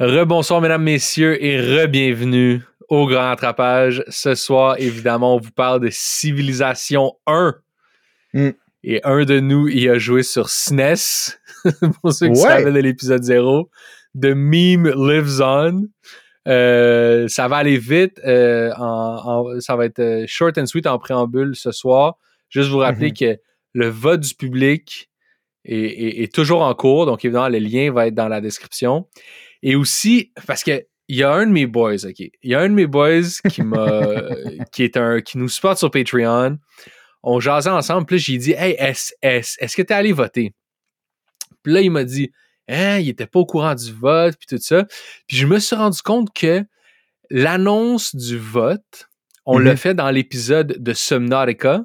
Rebonsoir, mesdames, messieurs, et re-bienvenue au Grand Attrapage. Ce soir, évidemment, on vous parle de Civilisation 1. Mm. Et un de nous y a joué sur SNES, pour ceux qui Ouais. savaient de l'épisode 0. The Meme Lives On. Euh, ça va aller vite. euh, en- en- ça va être euh, short and sweet en préambule ce soir. Juste vous rappeler Mhm. que le vote du public est, est- est toujours en cours. Donc, évidemment, le lien va être dans la description. Et aussi, parce que il y a un de mes boys, OK? Il y a un de mes boys qui m'a qui est un qui nous supporte sur Patreon. On jasait ensemble, puis j'ai dit Hey, est-ce est, est-ce que t'es allé voter? Puis là, il m'a dit Hein, il était pas au courant du vote, puis tout ça. Puis je me suis rendu compte que l'annonce du vote, on Mhm. l'a fait dans l'épisode de Subnautica,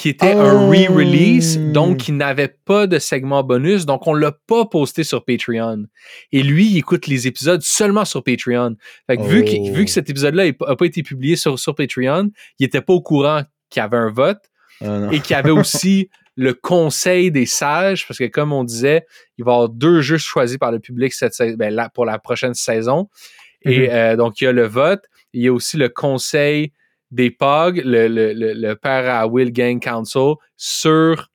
qui était un Oh. re-release, donc qui n'avait pas de segment bonus, donc on l'a pas posté sur Patreon. Et lui, il écoute les épisodes seulement sur Patreon. Fait que vu, qu'il- Oh. vu que cet épisode-là n'a pas été publié sur, sur Patreon, il était pas au courant qu'il y avait un vote Ah, et qu'il y avait aussi le conseil des sages, parce que comme on disait, il va y avoir deux jeux choisis par le public cette, ben, là, pour la prochaine saison. Et Mhm. euh, donc, il y a le vote, il y a aussi le conseil des POG, le, le, le, le père à Will Gang Council, sur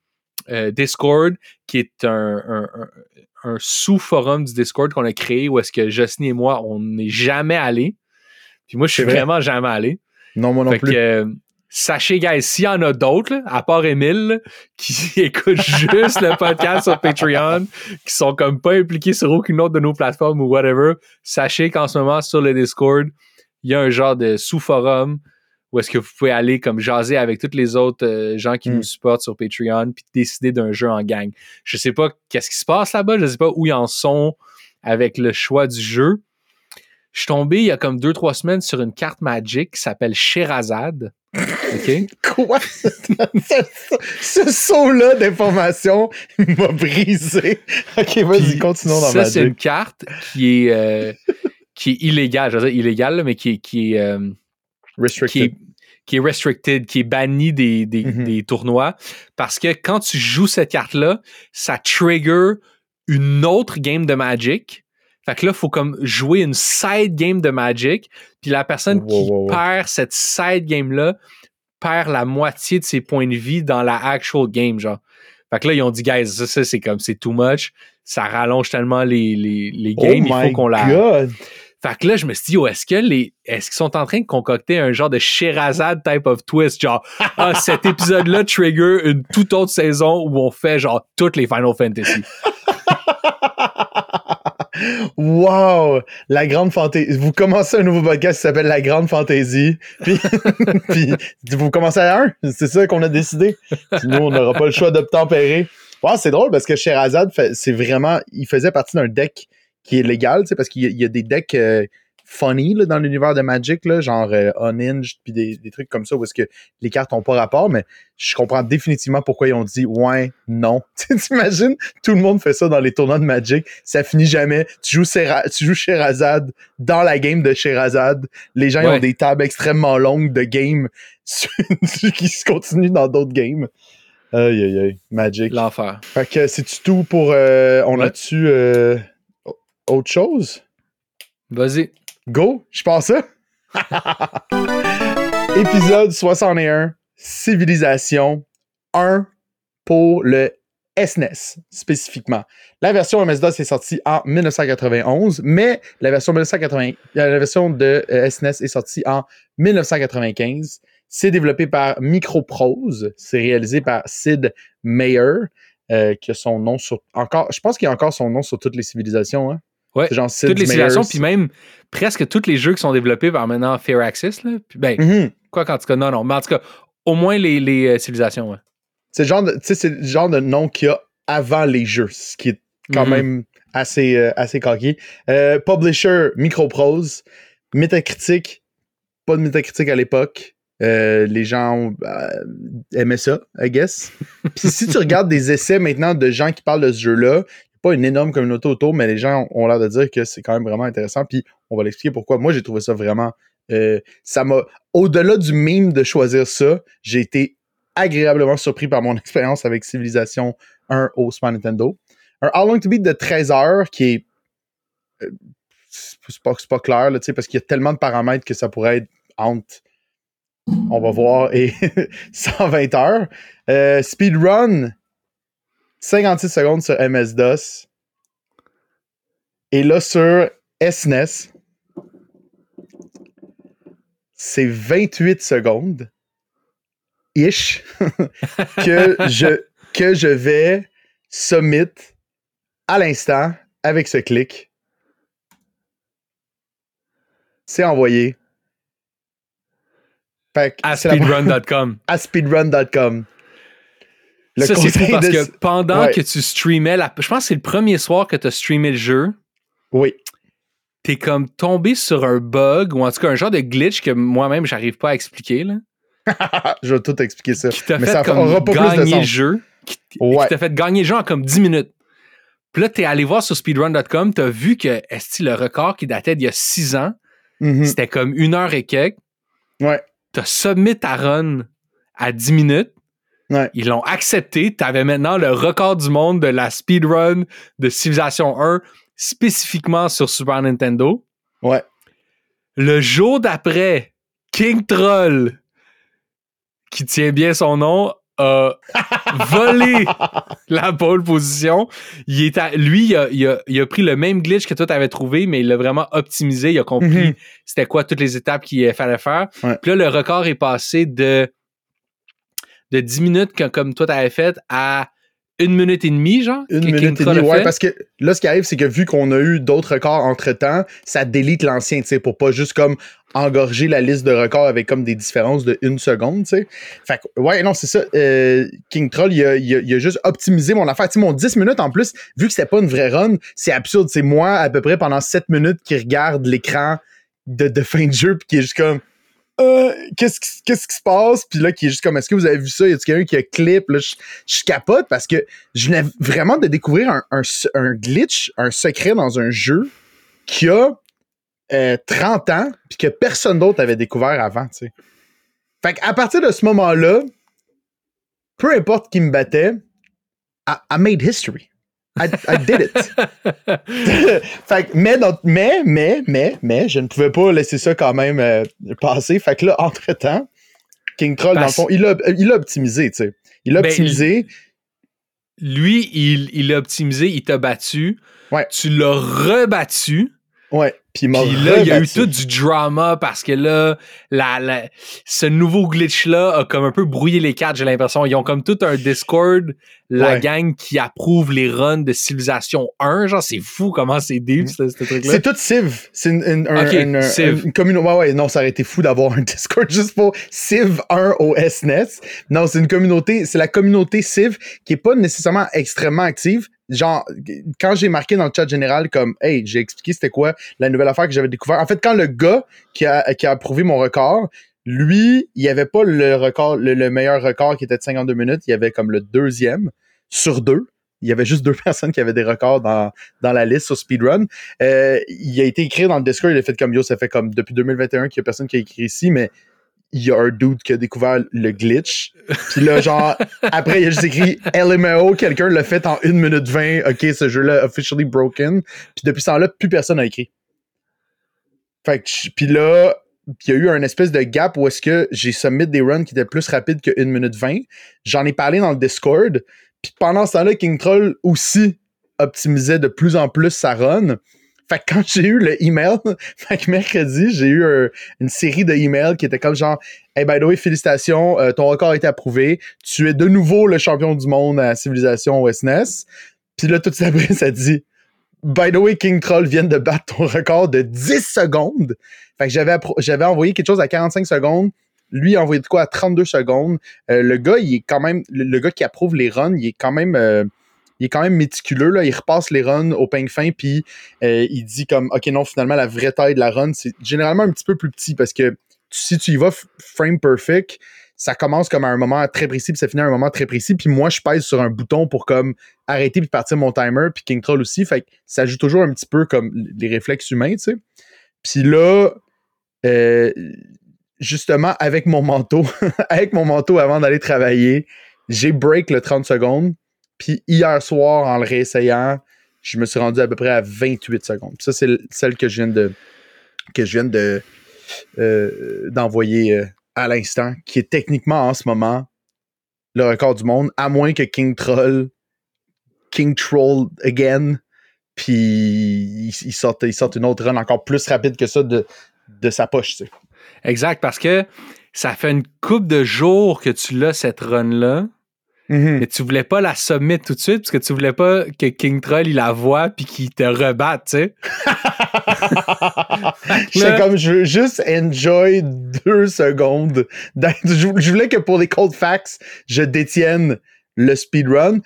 euh, Discord, qui est un, un- un- un sous-forum du Discord qu'on a créé où est-ce que Jocelyne et moi, on n'est jamais allés. Puis moi, je suis vrai. vraiment jamais allé. Non, moi non Fait plus. que, euh, sachez, guys, s'il y en a d'autres, là, à part Emile, là, qui écoutent juste le podcast sur Patreon, qui sont comme pas impliqués sur aucune autre de nos plateformes ou whatever, sachez qu'en ce moment, sur le Discord, il y a un genre de sous-forum où est-ce que vous pouvez aller comme jaser avec tous les autres euh, gens qui Mm. nous supportent sur Patreon puis décider d'un jeu en gang. Je sais pas qu'est-ce qui se passe là-bas, je sais pas où ils en sont avec le choix du jeu. Je suis tombé il y a comme deux, trois semaines sur une carte Magic qui s'appelle Sherazade. OK? Quoi? ce saut-là d'information m'a brisé. Ok, vas-y, continuons dans ça, c'est une Magic. carte qui est, euh, qui est illégale. Je veux dire illégale, mais qui est, qui est, euh, Restricted. qui est restricted, qui est banni des, des, Mhm. des tournois. Parce que quand tu joues cette carte-là, ça trigger une autre game de Magic. Fait que là, il faut comme jouer une side game de Magic. Puis la personne Wow, qui wow, wow. perd cette side game-là perd la moitié de ses points de vie dans la actual game, genre. Fait que là, ils ont dit, guys, ça, ça, c'est comme, c'est too much. Ça rallonge tellement les, les, les Oh games. il faut qu'on la. God! Fait que là, je me suis dit, oh, est-ce que les, est-ce qu'ils sont en train de concocter un genre de Sherazade type of twist, genre, ah, cet épisode-là trigger une toute autre saison où on fait genre toutes les Final Fantasy. wow! La grande fantaisie. Vous commencez un nouveau podcast qui s'appelle La Grande Fantaisie. Puis, puis vous commencez à un. C'est ça qu'on a décidé. Sinon, on n'aura pas le choix d'obtempérer. Wow, c'est drôle parce que Sherazade, c'est vraiment. Il faisait partie d'un deck qui est légal, tu sais, parce qu'il y, y a des decks euh, funny là, dans l'univers de Magic, là, genre euh, Unhinged, puis des, des trucs comme ça où est-ce que les cartes n'ont pas rapport, mais je comprends définitivement pourquoi ils ont dit ouais, non. T'imagines, tout le monde fait ça dans les tournois de Magic, ça finit jamais. Tu joues, Sera- tu joues Sherazade dans la game de Sherazade. Les gens ils ont des tables extrêmement longues de game qui se continuent dans d'autres games. Aïe, aïe, aïe. Magic. L'enfer. Fait que c'est tout pour. euh, on Ouais. a-tu euh, autre chose? Vas-y. Go, je pense ça. Épisode 61, Civilisation 1 pour le SNES spécifiquement. La version MS-DOS est sortie en 1991, mais la version, 1980, la version de euh, SNES est sortie en 1995. C'est développé par Microprose. C'est réalisé par Sid Meier, euh, qui a son nom sur. Encore, je pense qu'il a encore son nom sur toutes les civilisations. Hein? Ouais, genre Sid Toutes les civilisations, puis même presque tous les jeux qui sont développés par maintenant Fairaxis, là. Puis, ben, Mhm. quoi qu'en tout cas, non, non. Mais en tout cas, au moins les, les euh, civilisations, ouais. C'est le genre de, le genre de nom qu'il y a avant les jeux, ce qui est quand Mhm. même assez, euh, assez coquille. Euh, publisher, Microprose. Metacritic, pas de Metacritic à l'époque. Euh, les gens aimaient ça, I guess. Puis si tu regardes des essais maintenant de gens qui parlent de ce jeu-là, pas une énorme communauté autour, mais les gens ont l'air de dire que c'est quand même vraiment intéressant. Puis on va l'expliquer pourquoi. Moi, j'ai trouvé ça vraiment. euh, ça m'a. Au-delà du meme de choisir ça, j'ai été agréablement surpris par mon expérience avec Civilization 1 au Super Nintendo. Un How Long to Beat de 13 heures qui est c'est pas, pas clair, là, parce qu'il y a tellement de paramètres que ça pourrait être entre, on va voir, et 120 heures. Euh, speedrun, 56 secondes sur MS-DOS. Et là, sur SNES, c'est 28 secondes, ish, que, je, que je vais submit à l'instant avec ce clic. C'est envoyé. à speedrun.com. À speedrun.com. Ça, c'est fou parce que pendant que tu streamais, la... je pense que c'est le premier soir que tu as streamé le jeu. Oui. T'es comme tombé sur un bug ou en tout cas un genre de glitch que moi-même j'arrive pas à expliquer. Là. je vais tout expliquer ça. Qui t'a fait comme gagner le jeu. Qui, t'a fait gagner le jeu en comme 10 minutes. Puis là, t'es allé voir sur speedrun.com, t'as vu que est le record qui datait d'il y a 6 ans, mm-hmm. c'était comme une heure et quelques. Ouais. T'as submit ta run à 10 minutes. Ils l'ont accepté. Tu avais maintenant le record du monde de la speedrun de Civilization 1, spécifiquement sur Super Nintendo. Ouais. Le jour d'après, King Troll, qui tient bien son nom, a volé la pole position. Il est lui, il a, pris le même glitch que toi t'avais trouvé, mais il l'a vraiment optimisé. Il a compris mm-hmm. c'était quoi toutes les étapes qu'il fallait faire. Puis là, le record est passé de de 10 minutes comme toi t'avais fait à une minute et demie, genre? Une minute et demie, ouais, parce que là, ce qui arrive, c'est que vu qu'on a eu d'autres records entre-temps, ça délite l'ancien, tu sais, pour pas juste comme engorger la liste de records avec comme des différences de une seconde, tu sais. Fait que, ouais, non, c'est ça. Euh, King Troll, il a, il, a, juste optimisé mon affaire. Tu sais, mon 10 minutes, en plus, vu que c'était pas une vraie run, c'est absurde. C'est moi, à peu près, pendant 7 minutes, qui regarde l'écran de, de fin de jeu, puis qui est juste comme euh, qu'est-ce qui, se passe? Puis là, qui est juste comme, est-ce que vous avez vu ça? Y a quelqu'un qui a clip? Là, je, capote parce que je venais vraiment de découvrir un, un, glitch, un secret dans un jeu qui a 30 euh, ans puis que personne d'autre avait découvert avant, tu sais. Fait qu'à partir de ce moment-là, peu importe qui me battait, I made history. I, did it. fait mais, mais, mais, mais, mais, je ne pouvais pas laisser ça quand même euh, passer. Fait que là, entre-temps, King Troll, dans le fond, il a, il a optimisé, tu sais. Il a ben, optimisé. lui, il, il a optimisé, il t'a battu. Ouais. Tu l'as rebattu. Ouais. Puis, là, il y a eu tout du drama parce que là, la, ce nouveau glitch-là a comme un peu brouillé les cartes, j'ai l'impression. Ils ont comme tout un Discord, la gang qui approuve les runs de Civilization 1. Genre, c'est fou comment c'est deep, ce, truc-là. C'est tout Civ. C'est une, une, une, communauté. Ouais, ouais, non, ça aurait été fou d'avoir un Discord juste pour Civ 1 au SNES. Non, c'est une communauté, c'est la communauté Civ qui est pas nécessairement extrêmement active, genre, quand j'ai marqué dans le chat général comme, hey, j'ai expliqué c'était quoi la nouvelle affaire que j'avais découvert. En fait, quand le gars qui a, qui a approuvé mon record, lui, il avait pas le record, le, meilleur record qui était de 52 minutes, il y avait comme le deuxième sur deux. Il y avait juste deux personnes qui avaient des records dans, dans la liste sur Speedrun. Euh, il a été écrit dans le Discord, il a fait comme yo, ça fait comme depuis 2021 qu'il y a personne qui a écrit ici, mais il y a un dude qui a découvert le glitch. Puis là, genre, après, il a juste écrit LMAO, quelqu'un l'a fait en 1 minute 20. OK, ce jeu-là officially broken. Puis depuis ce temps-là, plus personne n'a écrit. Fait que, puis là, il y a eu un espèce de gap où est-ce que j'ai submit des runs qui étaient plus rapides que 1 minute 20. J'en ai parlé dans le Discord. Puis pendant ce temps-là, King Troll aussi optimisait de plus en plus sa run. Fait que quand j'ai eu le email, fait que mercredi, j'ai eu une série de emails qui étaient comme genre Hey, by the way, félicitations, euh, ton record a été approuvé. Tu es de nouveau le champion du monde à Civilisation OSNES. Puis là, tout ça ça dit By the way, King Troll vient de battre ton record de 10 secondes. Fait que j'avais, j'avais envoyé quelque chose à 45 secondes. Lui a envoyé de quoi à 32 secondes. Euh, le gars, il est quand même. Le, gars qui approuve les runs, il est quand même. Euh, il est quand même méticuleux. Là. Il repasse les runs au ping fin, puis euh, il dit comme OK, non, finalement, la vraie taille de la run, c'est généralement un petit peu plus petit parce que si tu y vas frame perfect, ça commence comme à un moment très précis, puis ça finit à un moment très précis. Puis moi, je pèse sur un bouton pour comme arrêter puis partir mon timer, puis King Troll aussi. Fait que ça joue toujours un petit peu comme les réflexes humains, tu sais. Puis là, euh, justement, avec mon manteau, avec mon manteau avant d'aller travailler, j'ai break le 30 secondes. Puis hier soir, en le réessayant, je me suis rendu à peu près à 28 secondes. ça, c'est celle que je viens de que je viens de euh, d'envoyer euh, à l'instant, qui est techniquement en ce moment le record du monde, à moins que King Troll King Troll again, puis il, sorte, il une autre run encore plus rapide que ça de, de sa poche. Tu sais. Exact, parce que ça fait une coupe de jours que tu l'as, cette run-là. Mm-hmm. Mais tu voulais pas la submit tout de suite parce que tu voulais pas que King Troll il la voit puis qu'il te rebatte, tu sais. J'étais comme je veux juste enjoy deux secondes. Je voulais que pour les cold facts, je détienne le speedrun,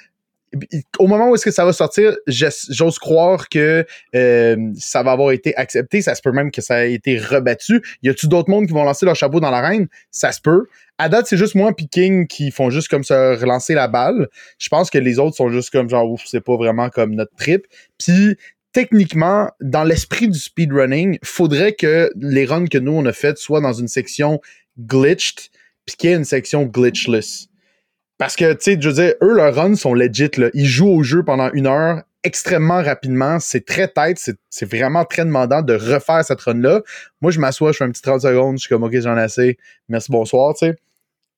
au moment où est-ce que ça va sortir, j'ose croire que euh, ça va avoir été accepté. Ça se peut même que ça ait été rebattu. Y a-tu d'autres mondes qui vont lancer leur chapeau dans l'arène? Ça se peut. À date, c'est juste moi et King qui font juste comme se relancer la balle. Je pense que les autres sont juste comme genre, ouf, c'est pas vraiment comme notre trip. Puis, techniquement, dans l'esprit du speedrunning, faudrait que les runs que nous, on a fait soient dans une section glitched puis qu'il y ait une section glitchless. Parce que, tu sais, je veux dire, eux, leurs runs sont legit. Là. Ils jouent au jeu pendant une heure extrêmement rapidement. C'est très tête. C'est vraiment très demandant de refaire cette run-là. Moi, je m'assois, je fais un petit 30 secondes. Je suis comme, OK, j'en ai assez. Merci, bonsoir, tu sais.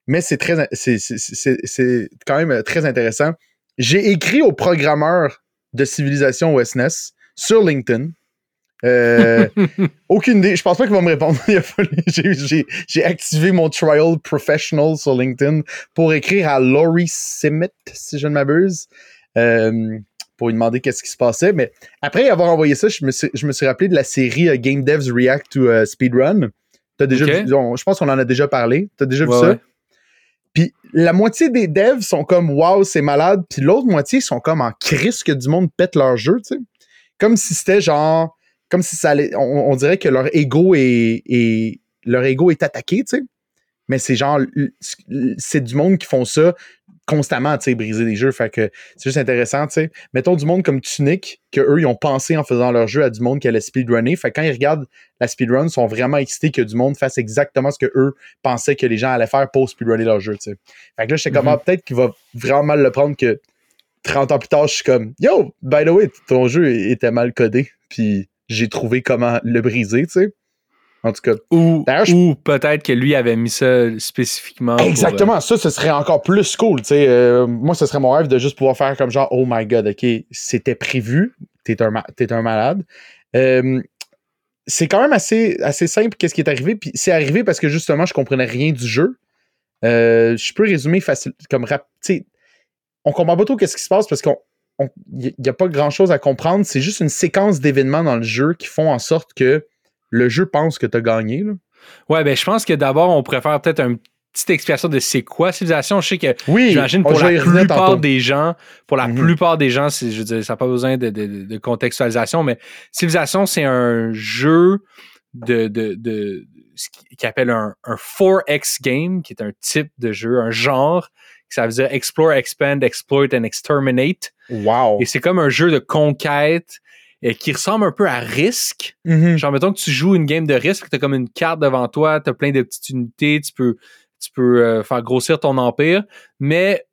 Mais c'est très, c'est quand même très intéressant. J'ai écrit au programmeur de Civilisation OSNES sur LinkedIn euh, aucune idée. Je pense pas qu'il va me répondre. J'ai activé mon trial professional sur LinkedIn pour écrire à Laurie Simmet, si je ne m'abuse, euh, pour lui demander qu'est-ce qui se passait. Mais après avoir envoyé ça, je me suis, je me suis rappelé de la série euh, Game Devs React to Speedrun. As déjà je pense qu'on en a déjà parlé. Tu as déjà vu ça? Puis la moitié des devs sont comme Wow, c'est malade. Puis l'autre moitié sont comme en crise que du monde pète leur jeu, tu sais. Comme si c'était genre comme si ça allait, on, dirait que leur ego est, leur ego est attaqué, tu sais. Mais c'est genre, c'est du monde qui font ça constamment, tu sais, briser des jeux. Fait que c'est juste intéressant, tu sais. Mettons du monde comme Tunic, que eux, ils ont pensé en faisant leur jeu à du monde qui allait speedrunner. Fait que quand ils regardent la speedrun, ils sont vraiment excités que du monde fasse exactement ce que eux pensaient que les gens allaient faire pour speedrunner leur jeu, tu sais. Fait que là, je sais comment, mm-hmm. peut-être qu'il va vraiment mal le prendre que 30 ans plus tard, je suis comme, yo, by the way, ton jeu était mal codé. Puis j'ai trouvé comment le briser, tu sais. En tout cas. Ou, peut-être que lui avait mis ça spécifiquement. Exactement, euh, ça, ce serait encore plus cool. Euh, moi, ce serait mon rêve de juste pouvoir faire comme genre, oh my god, ok, c'était prévu, t'es un, es un malade. Euh, c'est quand même assez, assez simple qu'est-ce qui est arrivé. Puis c'est arrivé parce que justement, je comprenais rien du jeu. je peux résumer facile, comme rap. On comprend pas trop qu'est-ce qui se passe parce qu'on il n'y a pas grand-chose à comprendre. C'est juste une séquence d'événements dans le jeu qui font en sorte que le jeu pense que tu as gagné. Là. Ouais, ben je pense que d'abord, on préfère peut-être une petite explication de c'est quoi civilisation. Je sais que oui, j'imagine pour la plupart des gens, pour la mhm. plupart des gens, je veux dire, ça n'a pas besoin de, contextualisation, mais civilisation, c'est un jeu de, de, ce qui appelle un, un 4X game, qui est un type de jeu, un genre ça veut dire Explore, Expand, Exploit and Exterminate. Wow. Et c'est comme un jeu de conquête et qui ressemble un peu à Risk. Mm-hmm. Genre, mettons que tu joues une game de Risk, tu as comme une carte devant toi, tu as plein de petites unités, tu peux, tu peux euh, faire grossir ton empire, mais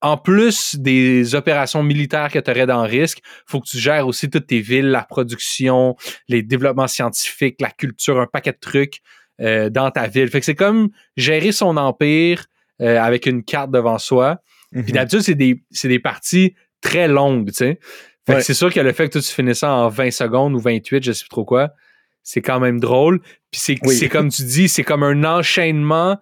en plus des opérations militaires que tu aurais dans Risk, faut que tu gères aussi toutes tes villes, la production, les développements scientifiques, la culture, un paquet de trucs euh, dans ta ville. Fait que c'est comme gérer son empire euh, avec une carte devant soi. Puis mhm. d'habitude, c'est des, des, parties très longues, tu sais. Fait que c'est sûr que le fait que tu finisses ça en 20 secondes ou 28, je sais plus trop quoi, c'est quand même drôle. Puis c'est comme tu dis, c'est comme un enchaînement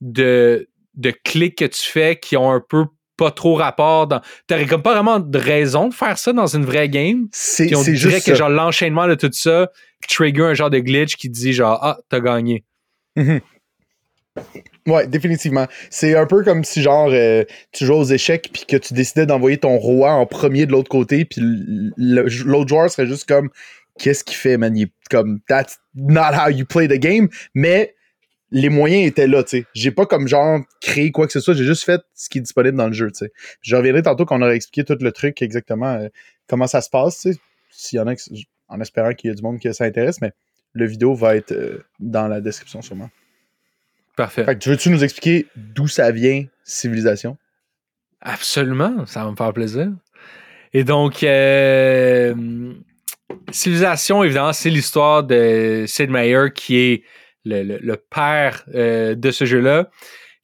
de, de clics que tu fais qui ont un peu pas trop rapport dans. T'aurais comme pas vraiment de raison de faire ça dans une vraie game. C'est on dirait que genre l'enchaînement de tout ça trigger un genre de glitch qui dit genre Ah, t'as gagné. Mhm. Ouais, définitivement. C'est un peu comme si, genre, euh, tu joues aux échecs puis que tu décidais d'envoyer ton roi en premier de l'autre côté, puis l'autre joueur serait juste comme, qu'est-ce qu'il fait, man? comme, that's not how you play the game, mais les moyens étaient là, tu sais. J'ai pas comme genre créé quoi que ce soit, j'ai juste fait ce qui est disponible dans le jeu, tu sais. Je reviendrai tantôt qu'on aurait expliqué tout le truc exactement euh, comment ça se passe, tu sais. S'il y en a, en espérant qu'il y ait du monde qui s'intéresse, mais le vidéo va être euh, dans la description sûrement. Parfait. Fait que tu veux-tu nous expliquer d'où ça vient, civilisation? Absolument, ça va me faire plaisir. Et donc, euh, Civilisation, évidemment, c'est l'histoire de Sid Meier, qui est le, père euh, de ce jeu-là,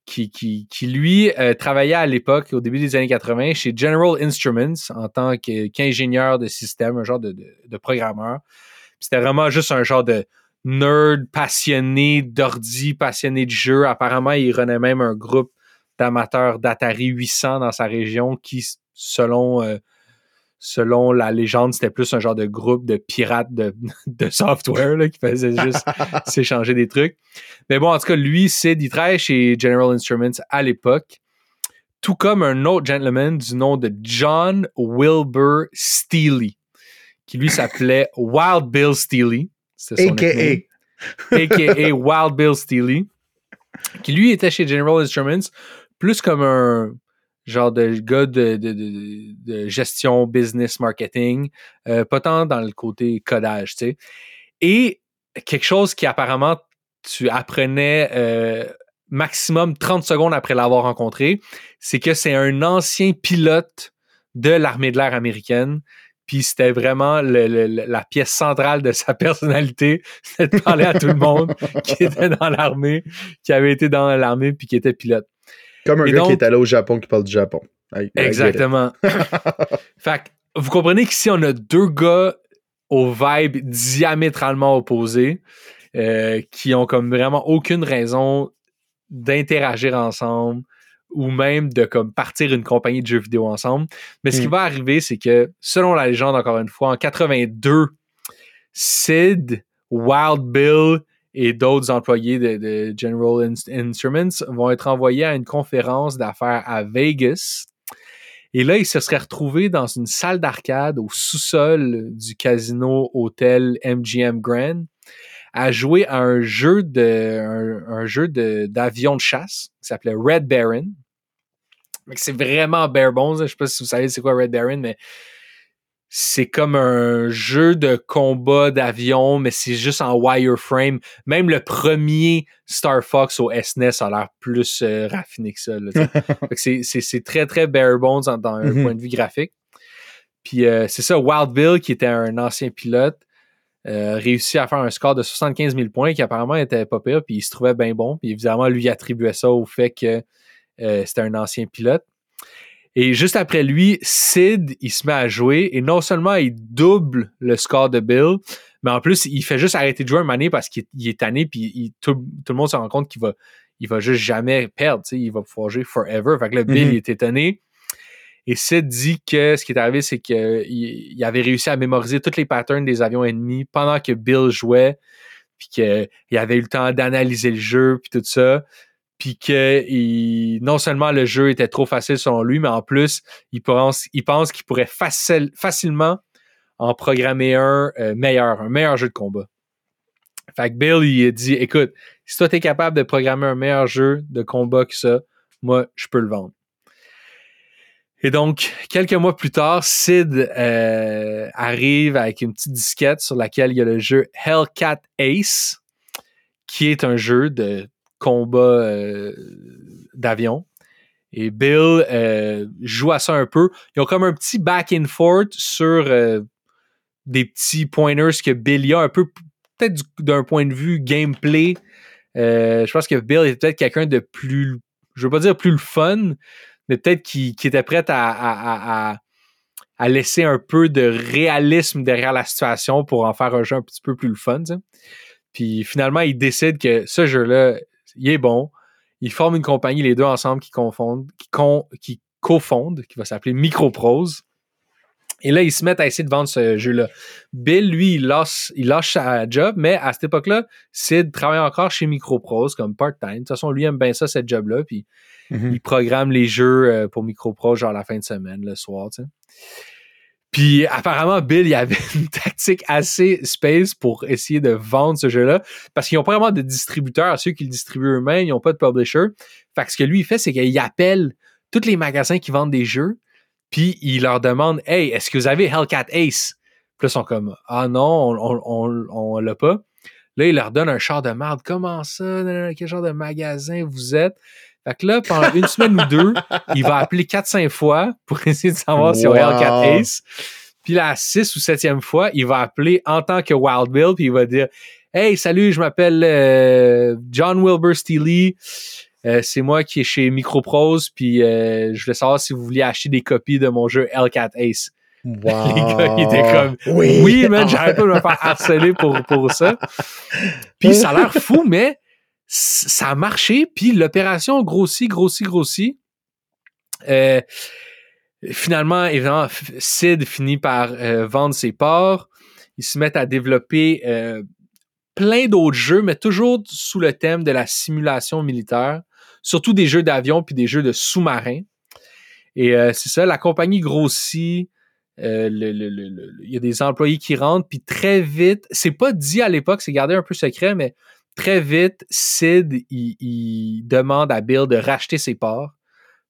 qui, qui, lui euh, travaillait à l'époque, au début des années 80, chez General Instruments en tant qu'ingénieur de système, un genre de, de programmeur. C'était vraiment juste un genre de nerd passionné d'ordi, passionné de jeu. Apparemment, il renaît même un groupe d'amateurs d'Atari 800 dans sa région qui, selon, euh, selon la légende, c'était plus un genre de groupe de pirates de, software qui faisait juste s'échanger des trucs. Mais bon, en tout cas, lui, Sid, il travaille chez General Instruments à l'époque, tout comme un autre gentleman du nom de John Wilbur Steely, qui lui s'appelait Wild Bill Steely. A.K.A. A.K.A. Wild Bill Steely, qui lui était chez General Instruments, plus comme un genre de gars de, gestion, business, marketing, euh, pas tant dans le côté codage, tu sais. Et quelque chose qui apparemment tu apprenais euh, maximum 30 secondes après l'avoir rencontré, c'est que c'est un ancien pilote de l'armée de l'air américaine puis c'était vraiment la pièce centrale de sa personnalité, c'était de parler à tout le monde qui était dans l'armée, qui avait été dans l'armée puis qui était pilote. Comme un gars qui est allé au Japon qui parle du Japon. exactement. fait vous comprenez qu'ici, on a deux gars aux vibes diamétralement opposés euh, qui ont comme vraiment aucune raison d'interagir ensemble, ou même de comme partir une compagnie de jeux vidéo ensemble. Mais ce qui hmm. va arriver, c'est que selon la légende, encore une fois, en 82, Sid, Wild Bill et d'autres employés de, General Instruments vont être envoyés à une conférence d'affaires à Vegas. Et là, ils se seraient retrouvés dans une salle d'arcade au sous-sol du casino hôtel MGM Grand à jouer à un jeu de un, jeu d'avion de, chasse qui s'appelait Red Baron c'est vraiment bare bones. Je sais pas si vous savez c'est quoi Red Baron, mais c'est comme un jeu de combat d'avion, mais c'est juste en wireframe. Même le premier Star Fox au SNES a l'air plus euh, raffiné que ça. c'est très, très bare bones dans, un mm-hmm. point de vue graphique. Puis euh, c'est ça, Wild Bill, qui était un ancien pilote, euh, réussit à faire un score de 75 000 points, qui apparemment était pas pire, puis il se trouvait bien bon. Puis évidemment, lui attribuait ça au fait que euh, c'était un ancien pilote. Et juste après lui, Sid, il se met à jouer et non seulement il double le score de Bill, mais en plus, il fait juste arrêter de jouer un année parce qu'il est tanné puis tout, le monde se rend compte qu'il va, il va juste jamais perdre, il va pouvoir jouer forever. Fait que là, Bill, mhm. il est étonné. Et Sid dit que ce qui est arrivé, c'est qu'il il avait réussi à mémoriser tous les patterns des avions ennemis pendant que Bill jouait, puis qu'il avait eu le temps d'analyser le jeu, puis tout ça puis que non seulement le jeu était trop facile selon lui, mais en plus, il pense, il pense qu'il pourrait facilement en programmer un euh, meilleur, un meilleur jeu de combat. Fait que Bill, il dit écoute, si toi, tu es capable de programmer un meilleur jeu de combat que ça, moi, je peux le vendre. Et donc, quelques mois plus tard, Sid euh, arrive avec une petite disquette sur laquelle il y a le jeu Hellcat Ace, qui est un jeu de combat euh, d'avion. Et Bill euh, joue à ça un peu. Ils ont comme un petit back and forth sur euh, des petits pointers que Bill a, un peu peut-être d'un point de vue gameplay. je pense que Bill est peut-être quelqu'un de plus, je veux pas dire plus le fun, mais peut-être qui, était prêt à, à, laisser un peu de réalisme derrière la situation pour en faire un jeu un petit peu plus le fun. Puis finalement, il décide que ce jeu-là, il est bon. Ils forment une compagnie, les deux ensemble, qui confondent, qui, qui cofondent, qui va s'appeler Microprose. Et là, ils se mettent à essayer de vendre ce jeu-là. Bill, lui, il lâche, il lâche sa job, mais à cette époque-là, Sid travaille encore chez Microprose comme part-time. De toute façon, lui aime bien ça, cette job-là. Puis mm-hmm. il programme les jeux euh, pour Microprose, genre la fin de semaine, le soir, tu sais. Puis apparemment, Bill, il avait une tactique assez space pour essayer de vendre ce jeu-là. Parce qu'ils n'ont pas vraiment de distributeurs, ceux qui le distribuent eux-mêmes, ils n'ont pas de publisher. Fait que ce que lui, il fait, c'est qu'il appelle tous les magasins qui vendent des jeux, puis il leur demande Hey, est-ce que vous avez Hellcat Ace? Puis là, ils sont comme Ah non, on, l'a pas. Là, il leur donne un char de merde. Comment ça? Quel genre de magasin vous êtes? Fait que là, pendant une semaine ou deux, il va appeler 4-5 fois pour essayer de savoir si on a 4 Ace. Puis la 6 ou 7e fois, il va appeler en tant que Wild Bill, puis il va dire Hey, salut, je m'appelle euh, John Wilbur Steely. Euh, c'est moi qui est chez Microprose, puis euh, je voulais savoir si vous vouliez acheter des copies de mon jeu L4 Ace. Wow. Les gars, ils étaient comme Oui, Oui, man, j'arrête pas de me faire harceler pour, pour ça. Puis ça a l'air fou, mais ça a marché, puis l'opération grossit, grossit, grossit. Euh, finalement, évidemment, Sid finit par euh, vendre ses parts. Ils se mettent à développer euh, plein d'autres jeux, mais toujours sous le thème de la simulation militaire, surtout des jeux d'avion puis des jeux de sous-marins. Et euh, c'est ça, la compagnie grossit. il y a des employés qui rentrent, puis très vite, c'est pas dit à l'époque, c'est gardé un peu secret, mais très vite, Sid, il, il demande à Bill de racheter ses parts.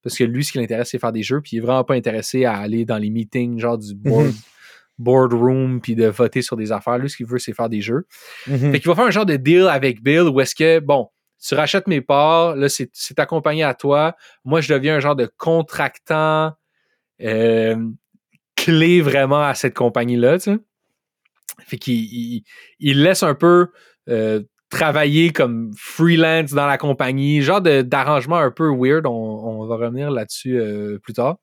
Parce que lui, ce qui l'intéresse, c'est faire des jeux, puis il est vraiment pas intéressé à aller dans les meetings, genre du board, Mhm. boardroom, puis de voter sur des affaires. Lui, ce qu'il veut, c'est faire des jeux. Mhm. Fait qu'il va faire un genre de deal avec Bill où est-ce que, bon, tu rachètes mes parts, là, c'est c'est accompagné à toi. Moi, je deviens un genre de contractant euh, clé vraiment à cette compagnie-là, tu sais. Fait qu'il il, il laisse un peu euh, travailler comme freelance dans la compagnie, genre d'arrangement un peu weird. On, on va revenir là-dessus euh, plus tard.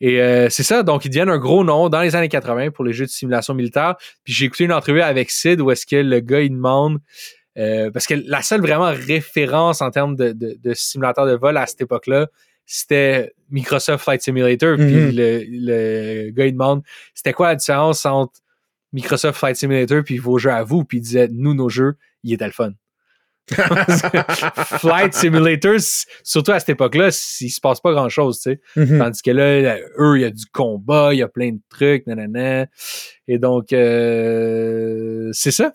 Et euh, c'est ça, donc ils deviennent un gros nom dans les années 80 pour les jeux de simulation militaire. Puis j'ai écouté une entrevue avec Sid où est-ce que le gars il demande euh, parce que la seule vraiment référence en termes de, de, de simulateur de vol à cette époque-là, c'était Microsoft Flight Simulator. Puis Mhm. le, le gars il demande c'était quoi la différence entre Microsoft Flight Simulator puis vos jeux à vous. Puis il disait nous nos jeux, il était le fun. Flight Simulator, surtout à cette époque-là, il se passe pas grand-chose, tu sais. Mhm. Tandis que là, eux, il y a du combat, il y a plein de trucs, nanana. Et donc, euh, c'est ça.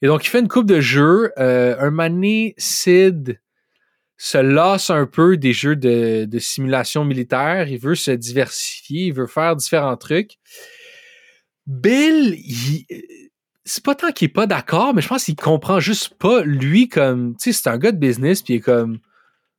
Et donc, il fait une coupe de jeux. Euh, un donné, Sid se lasse un peu des jeux de, de simulation militaire. Il veut se diversifier, il veut faire différents trucs. Bill, il- c'est pas tant qu'il est pas d'accord, mais je pense qu'il comprend juste pas, lui, comme, tu sais, c'est un gars de business, puis il est comme,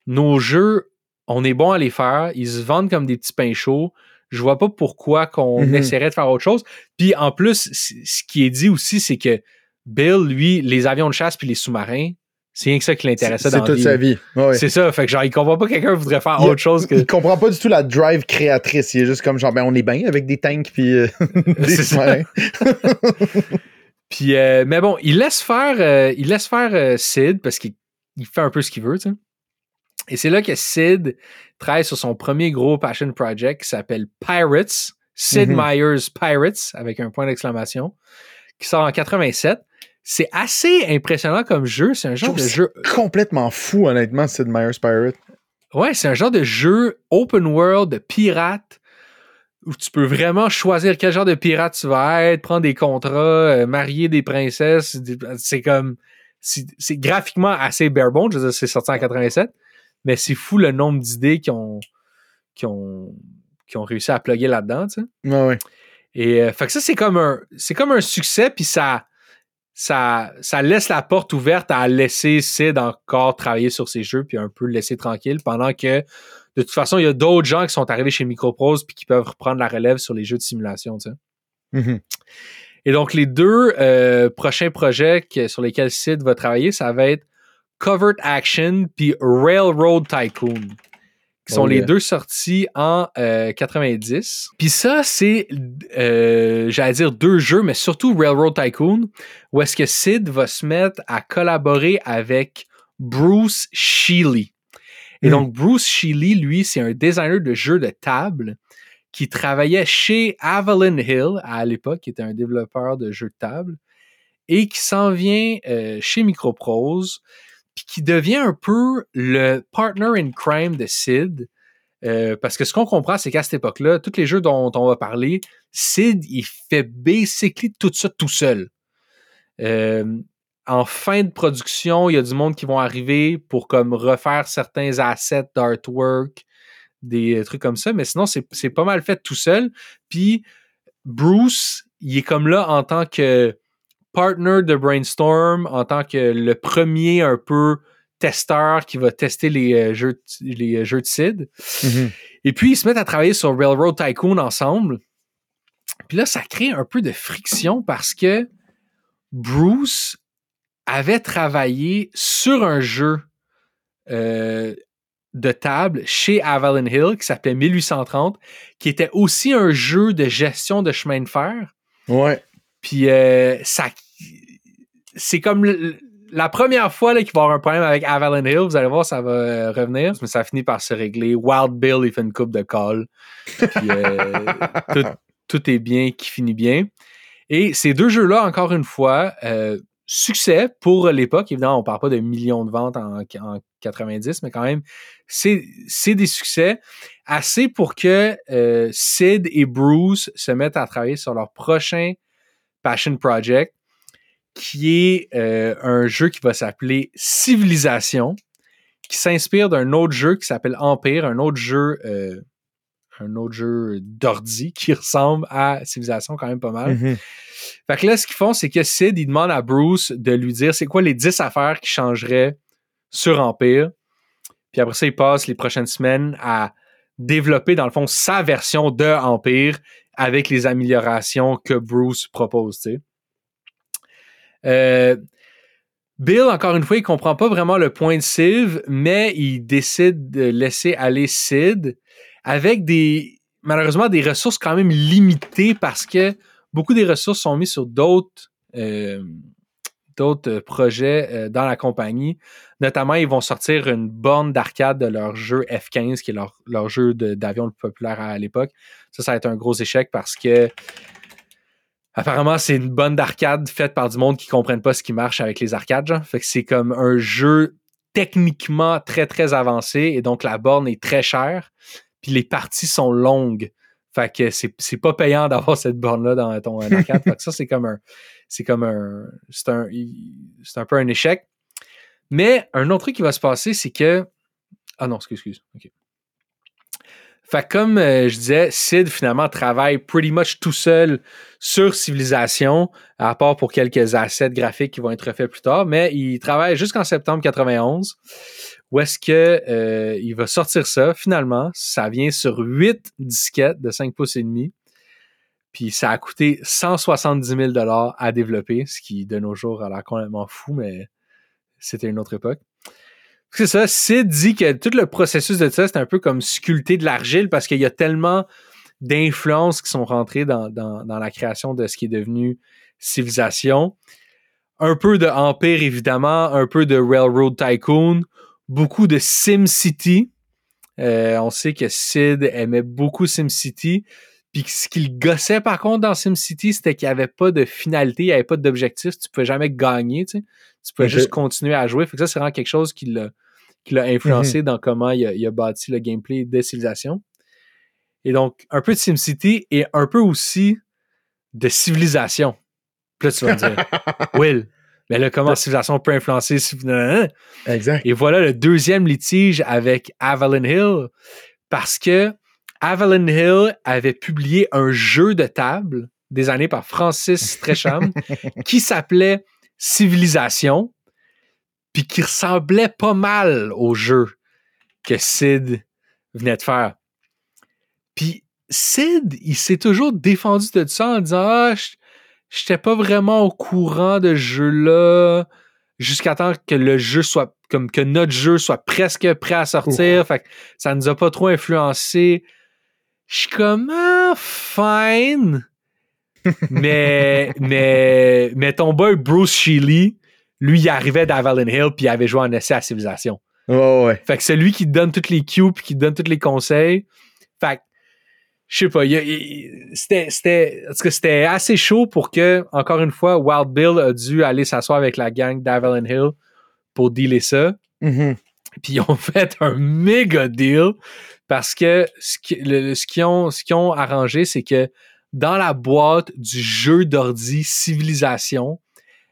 nos jeux, on est bon à les faire, ils se vendent comme des petits pains chauds. Je vois pas pourquoi qu'on Mhm. essaierait de faire autre chose. Puis en plus, c- ce qui est dit aussi, c'est que Bill, lui, les avions de chasse puis les sous-marins, c'est rien que ça qui l'intéressait C'est dans la toute vie. sa vie. C'est ça. Fait que genre, il comprend pas que quelqu'un voudrait faire Il- autre chose que. Il comprend pas du tout la drive créatrice. Il est juste comme genre, ben on est bien avec des tanks puis euh, des C'est ça. Puis, euh, mais bon, il laisse faire, euh, il laisse faire Sid parce qu'il il fait un peu ce qu'il veut, tu sais. Et c'est là que Sid travaille sur son premier gros passion project qui s'appelle Pirates, Sid Mhm. Meier's Pirates, avec un point d'exclamation, qui sort en 87. C'est assez impressionnant comme jeu. C'est un genre de jeu. Complètement fou, honnêtement, Sid Meier's Pirate. Ouais, c'est un genre de jeu open world de pirate où tu peux vraiment choisir quel genre de pirate tu vas être, prendre des contrats, euh, marier des princesses. C'est comme. C'est c'est graphiquement assez bare bones. Je veux dire, c'est sorti en 87. Mais c'est fou le nombre d'idées qui ont, qui, ont, qui ont réussi à plugger là-dedans, tu sais. Ouais, ouais. Et euh, fait que ça, c'est comme un. C'est comme un succès, puis ça. Ça, ça laisse la porte ouverte à laisser Sid encore travailler sur ses jeux puis un peu le laisser tranquille pendant que de toute façon, il y a d'autres gens qui sont arrivés chez Microprose puis qui peuvent reprendre la relève sur les jeux de simulation. tu sais. Mhm. Et donc, les deux euh, prochains projets que- sur lesquels Sid va travailler, ça va être Covert Action puis Railroad Tycoon, qui sont Oh les yeah. deux sortis en euh, 90. Puis ça, c'est, euh, j'allais dire deux jeux, mais surtout Railroad Tycoon, où est-ce que Sid va se mettre à collaborer avec Bruce Sheely. Et Mm. donc, Bruce Sheely, lui, c'est un designer de jeux de table qui travaillait chez Avalon Hill à l'époque, qui était un développeur de jeux de table, et qui s'en vient euh, chez Microprose, puis qui devient un peu le partner in crime de Sid. Euh, parce que ce qu'on comprend, c'est qu'à cette époque-là, tous les jeux dont on va parler, Sid, il fait basically tout ça tout seul. Euh, en fin de production, il y a du monde qui vont arriver pour comme refaire certains assets d'artwork, des trucs comme ça, mais sinon, c'est pas mal fait tout seul. Puis Bruce, il est comme là en tant que partner de Brainstorm, en tant que le premier un peu testeur qui va tester les, euh, jeux, les jeux de Sid. Mhm. Et puis, ils se mettent à travailler sur Railroad Tycoon ensemble. Puis là, ça crée un peu de friction parce que Bruce avait travaillé sur un jeu euh, de table chez Avalon Hill qui s'appelait 1830, qui était aussi un jeu de gestion de chemin de fer. Ouais. Puis euh, ça, c'est comme le- la première fois qu'il va y avoir un problème avec Avalon Hill. Vous allez voir, ça va euh, revenir. Mais ça finit par se régler. Wild Bill, il fait une coupe de call. Puis euh, tout, tout est bien qui finit bien. Et ces deux jeux-là, encore une fois, euh, succès pour l'époque. Évidemment, on parle pas de millions de ventes en, en 90, mais quand même, c'est c'est des succès. Assez pour que euh, Sid et Bruce se mettent à travailler sur leur prochain Passion Project, qui est euh, un jeu qui va s'appeler Civilisation, qui s'inspire d'un autre jeu qui s'appelle Empire, un autre jeu, euh, un autre jeu d'ordi qui ressemble à Civilisation quand même pas mal. Mhm. Fait que là, ce qu'ils font, c'est que Sid, il demande à Bruce de lui dire c'est quoi les 10 affaires qui changeraient sur Empire. Puis après ça, il passe les prochaines semaines à développer, dans le fond, sa version de Empire avec les améliorations que Bruce propose, tu sais. Euh, Bill, encore une fois, il comprend pas vraiment le point de Civ, mais il décide de laisser aller Sid avec des, malheureusement, des ressources quand même limitées parce que beaucoup des ressources sont mises sur d'autres euh, projets euh, dans la compagnie. Notamment, ils vont sortir une borne d'arcade de leur jeu F-15, qui est leur, jeu d'avion le plus populaire à, l'époque. Ça, ça va être un gros échec parce que apparemment, c'est une bonne d'arcade faite par du monde qui ne comprennent pas ce qui marche avec les arcades. Fait que c'est comme un jeu techniquement très, très avancé et donc la borne est très chère. Puis les parties sont longues. Fait que c'est c'est pas payant d'avoir cette borne-là dans ton arcade. fait que ça, c'est comme un. C'est comme un. C'est un, c'est un peu un échec. Mais un autre truc qui va se passer, c'est que. Ah non, excuse, excuse. OK. Fait comme euh, je disais, Sid finalement travaille pretty much tout seul sur Civilisation, à part pour quelques assets graphiques qui vont être faits plus tard, mais il travaille jusqu'en septembre 91, où est-ce que euh, il va sortir ça finalement. Ça vient sur 8 disquettes de 5 pouces et demi. Puis ça a coûté 170 000 à développer, ce qui de nos jours a l'air complètement fou, mais c'était une autre époque. C'est ça, Sid dit que tout le processus de ça, c'est un peu comme sculpter de l'argile parce qu'il y a tellement d'influences qui sont rentrées dans, dans, dans la création de ce qui est devenu civilisation. Un peu de Empire, évidemment, un peu de Railroad Tycoon, beaucoup de SimCity. Euh, on sait que Sid aimait beaucoup SimCity. Puis ce qui le gossait par contre dans SimCity, c'était qu'il n'y avait pas de finalité, il n'y avait pas d'objectif, tu pouvais jamais gagner, tu sais. Tu pouvais juste continuer à jouer. Fait que ça, c'est vraiment quelque chose qui l'a, qui l'a influencé dans comment il a, il a bâti le gameplay de Civilisation. Et donc, un peu de SimCity et un peu aussi de Civilisation. Puis là, tu vas me dire, Will, mais là, comment Civilisation peut influencer? Exact. Et voilà le deuxième litige avec Avalon Hill parce que Avalon Hill avait publié un jeu de table désigné par Francis Tresham qui s'appelait Civilisation puis qui ressemblait pas mal au jeu que Sid venait de faire. Puis Sid, il s'est toujours défendu de ça en disant Ah, j'étais pas vraiment au courant de ce jeu-là jusqu'à temps que le jeu soit comme que notre jeu soit presque prêt à sortir. Fait que ça nous a pas trop influencé. Je suis comme ah, fine. mais, mais, mais ton boy Bruce Sheely, lui, il arrivait d'Avalon Hill puis il avait joué en essai à Civilisation. Ouais, ouais. Fait que c'est lui qui te donne tous les cues puis qui te donne tous les conseils. Fait que, je sais pas, c'était, c'était, c'était assez chaud pour que, encore une fois, Wild Bill a dû aller s'asseoir avec la gang d'Avalon Hill pour dealer ça. Mhm. Puis ils ont fait un méga deal parce que ce qui- le- ce qu'ils ont, ce qu'ils ont arrangé, c'est que dans la boîte du jeu d'ordi Civilisation,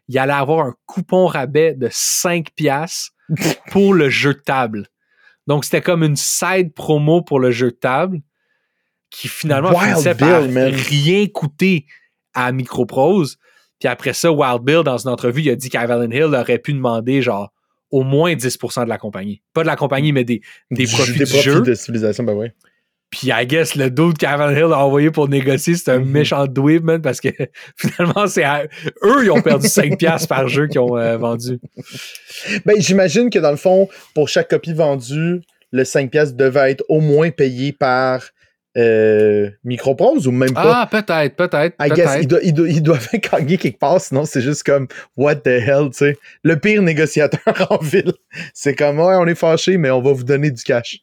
il allait avoir un coupon rabais de 5 piastres pour le jeu de table. Donc c'était comme une side promo pour le jeu de table qui finalement Wild finissait Bill, par man. rien coûter à Microprose. Puis après ça, Wild Bill, dans une entrevue, il a dit qu'Avalon Hill aurait pu demander genre au moins 10% de la compagnie. Pas de la compagnie, mais des, des profits des du profits jeu. de civilisation, ben ouais. Puis, I guess, le dude qu'Avan Hill a envoyé pour négocier, c'est un Mhm. méchant dweeb, man, parce que finalement, c'est à- eux, ils ont perdu 5$ piastres par jeu qu'ils ont euh, vendu. Ben, j'imagine que dans le fond, pour chaque copie vendue, le 5$ piastres devait être au moins payé par euh, Microprose ou même pas? Ah, peut-être, peut-être. I guess, ils, ils doivent gagner quelque part, sinon c'est juste comme what the hell, tu sais. Le pire négociateur en ville. C'est comme ouais, on est fâché, mais on va vous donner du cash.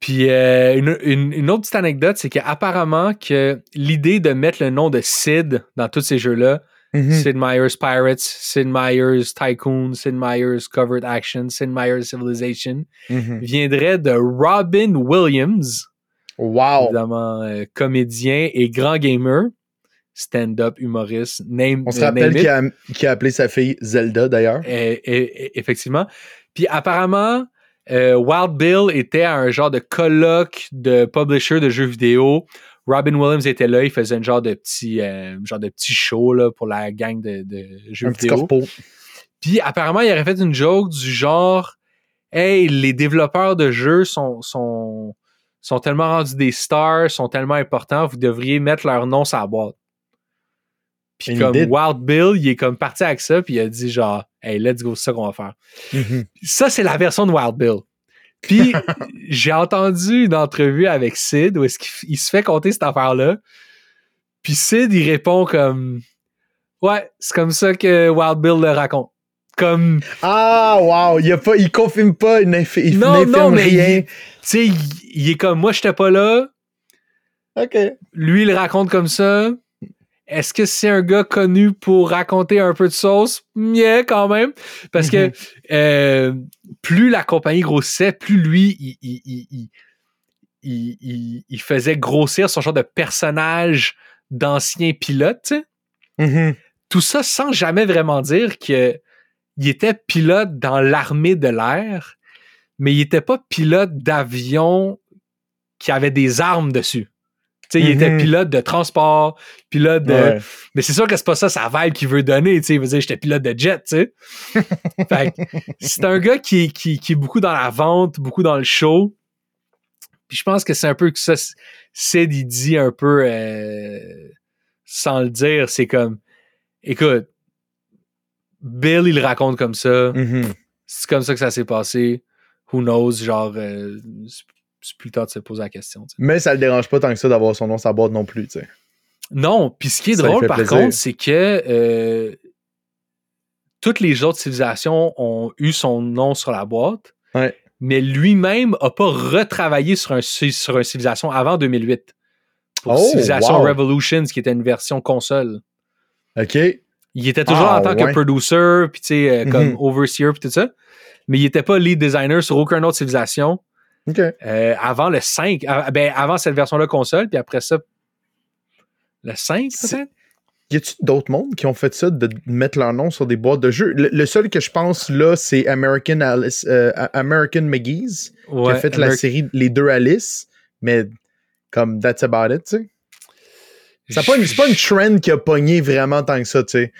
Puis euh, une, une- une autre petite anecdote, c'est qu'apparemment que l'idée de mettre le nom de Sid dans tous ces jeux-là, Mhm. Sid Meier's Pirates, Sid Meier's Tycoon, Sid Meier's Covered Action, Sid Meier's Civilization, Mhm. viendrait de Robin Williams, Wow. évidemment euh, comédien et grand gamer, stand-up humoriste, name, On se euh, rappelle qu'il a, qu'il a appelé sa fille Zelda d'ailleurs. Et- et- et- effectivement. Puis apparemment, euh, Wild Bill était à un genre de colloque de publisher de jeux vidéo. Robin Williams était là, il faisait un genre de petit, euh, genre de petit show là, pour la gang de, de jeux Un petit vidéo. corpo. Puis apparemment, il aurait fait une joke du genre Hey, les développeurs de jeux sont, sont, sont tellement rendus des stars, sont tellement importants, vous devriez mettre leur nom sur la boîte. Puis comme. Wild Bill, il est comme parti avec ça, puis il a dit genre Hey, let's go, c'est ça qu'on va faire. Mhm. Ça, c'est la version de Wild Bill. Puis, j'ai entendu une entrevue avec Sid où est-ce qu'il se fait compter cette affaire-là. Puis Sid, il répond comme Ouais, c'est comme ça que Wild Bill le raconte. Comme, tu Ah, wow. Il, a pas, il confirme pas, il n'infirme non, mais rien. sais, il, il est comme Moi, j'étais pas là. OK. Lui, il le raconte comme ça. Est-ce que c'est un gars connu pour raconter un peu de sauce? Yeah, quand même. Parce que Mhm. euh, plus la compagnie grossissait, plus lui, il, faisait grossir son genre de personnage d'ancien pilote. Mhm. Tout ça sans jamais vraiment dire que il était pilote dans l'armée de l'air, mais il était pas pilote d'avion qui avait des armes dessus. Tu sais, il était Mhm. pilote de transport, pilote de. Ouais. Mais c'est sûr que c'est pas ça sa vibe qu'il veut donner. tu sais. Il veut dire, j'étais pilote de jet, tu sais. fait c'est un gars qui, est- qui, qui est beaucoup dans la vente, beaucoup dans le show. Puis je pense que c'est un peu que ça, Sid, il dit un peu, euh, sans le dire, c'est comme, écoute, Bill, il le raconte comme ça. Mhm. C'est comme ça que ça s'est passé. Who knows? Genre, euh, c'est- plus tard de se poser la question. Mais ça le dérange pas tant que ça d'avoir son nom sur la boîte non plus, tu sais. Non, puis ce qui est Ça drôle par plaisir. contre, c'est que euh, toutes les autres civilisations ont eu son nom sur la boîte, Ouais. mais lui-même a pas retravaillé sur un sur une civilisation avant 2008. Pour Oh, Civilization wow. Revolutions, qui était une version console. OK. Il était toujours Ah, en tant ouais. que producer, puis tu sais, euh, comme Mhm. overseer, puis tout ça. Mais il était pas lead designer sur aucune autre civilisation. Euh, avant le 5, ah, ben, avant cette version-là console, puis après ça, le 5 C'est- peut-être? Y a-tu d'autres mondes qui ont fait ça, de mettre leur nom sur des boîtes de jeux? Le, le seul que je pense là, c'est American Alice, euh, American McGee's, qui a Ouais, fait la série Les deux Alice, mais comme that's about it, tu sais. C'est pas, une- pas une trend qui a pogné vraiment tant que ça, tu sais.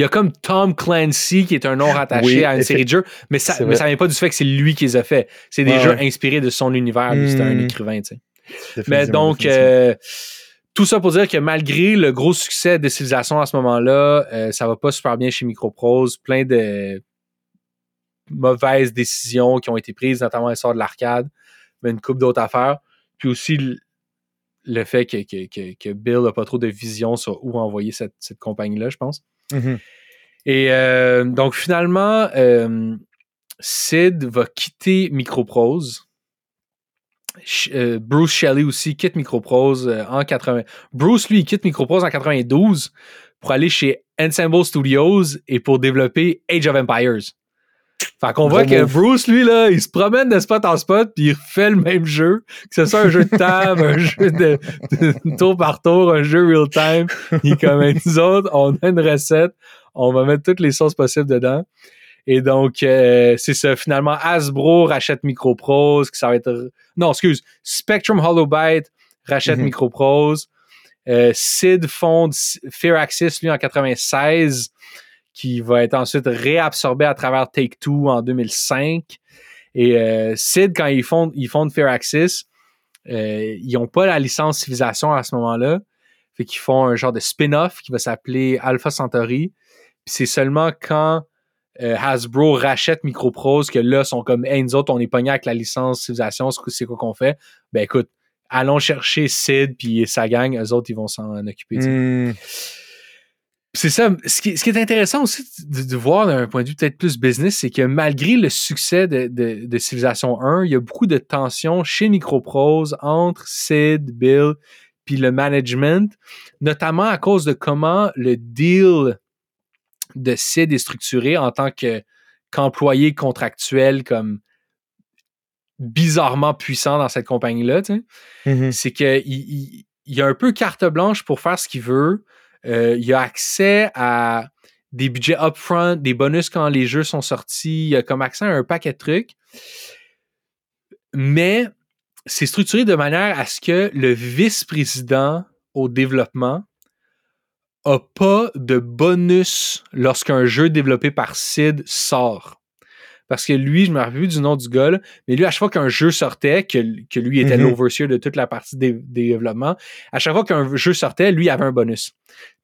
Il y a comme Tom Clancy qui est un nom rattaché Oui, à une série de jeux, mais ça, ça vient pas du fait que c'est lui qui les a fait. C'est des Ouais, jeux ouais. inspirés de son univers. lui, C'est un Hmm. écrivain, tu sais. Mais donc, euh, tout ça pour dire que malgré le gros succès de Civilization à ce moment-là, euh, ça va pas super bien chez Microprose. Plein de mauvaises décisions qui ont été prises, notamment l'histoire de l'arcade, mais une coupe d'autres affaires. Puis aussi le, le fait que, que, que, que Bill n'a pas trop de vision sur où envoyer cette, cette compagnie-là, je pense. Mhm. Et euh, donc finalement, euh, Sid va quitter Microprose. Euh, Bruce Shelley aussi quitte Microprose en 80. Bruce, lui, quitte Microprose en 92 pour aller chez Ensemble Studios et pour développer Age of Empires. Fait qu'on voit que. Bruce, lui, là, il se promène de spot en spot puis il refait le même jeu. Que ce soit un jeu de table, un jeu de, de tour par tour, un jeu real time. Il est comme nous autres, on a une recette, on va mettre toutes les sauces possibles dedans. Et donc, euh, c'est ça. Finalement, Hasbro rachète Microprose, que ça va être. Non, excuse. Spectrum Holobyte rachète Mhm. Microprose. Euh, Sid fonde S- Firaxis, lui, en 96, qui va être ensuite réabsorbé à travers Take-Two en 2005. Et euh, Sid, quand ils font ils font Firaxis, euh, ils n'ont pas la licence Civilisation à ce moment-là. Fait qu'ils font un genre de spin-off qui va s'appeler Alpha Centauri. Puis c'est seulement quand euh, Hasbro rachète Microprose que là, sont comme, hey, nous autres, on est pogné avec la licence Civilisation, c'est quoi qu'on fait? Ben écoute, allons chercher Sid puis sa gang, eux autres, ils vont s'en occuper. Hmm. C'est ça. Ce qui, ce qui, est intéressant aussi de, de voir d'un point de vue peut-être plus business, c'est que malgré le succès de, de, de, Civilization 1, il y a beaucoup de tensions chez Microprose entre Sid, Bill, puis le management, notamment à cause de comment le deal de Sid est structuré en tant que qu'employé contractuel comme bizarrement puissant dans cette compagnie-là. Tu sais. Mhm. C'est qu'il il, il a un peu carte blanche pour faire ce qu'il veut. Euh, il a accès à des budgets upfront, des bonus quand les jeux sont sortis. Il a comme accès à un paquet de trucs. Mais c'est structuré de manière à ce que le vice-président au développement a pas de bonus lorsqu'un jeu développé par Sid sort. Parce que lui, je me rappelle plus du nom du gars, là, mais lui, à chaque fois qu'un jeu sortait, que, que lui était l'overseer de toute la partie des, des développements, à chaque fois qu'un jeu sortait, lui avait un bonus.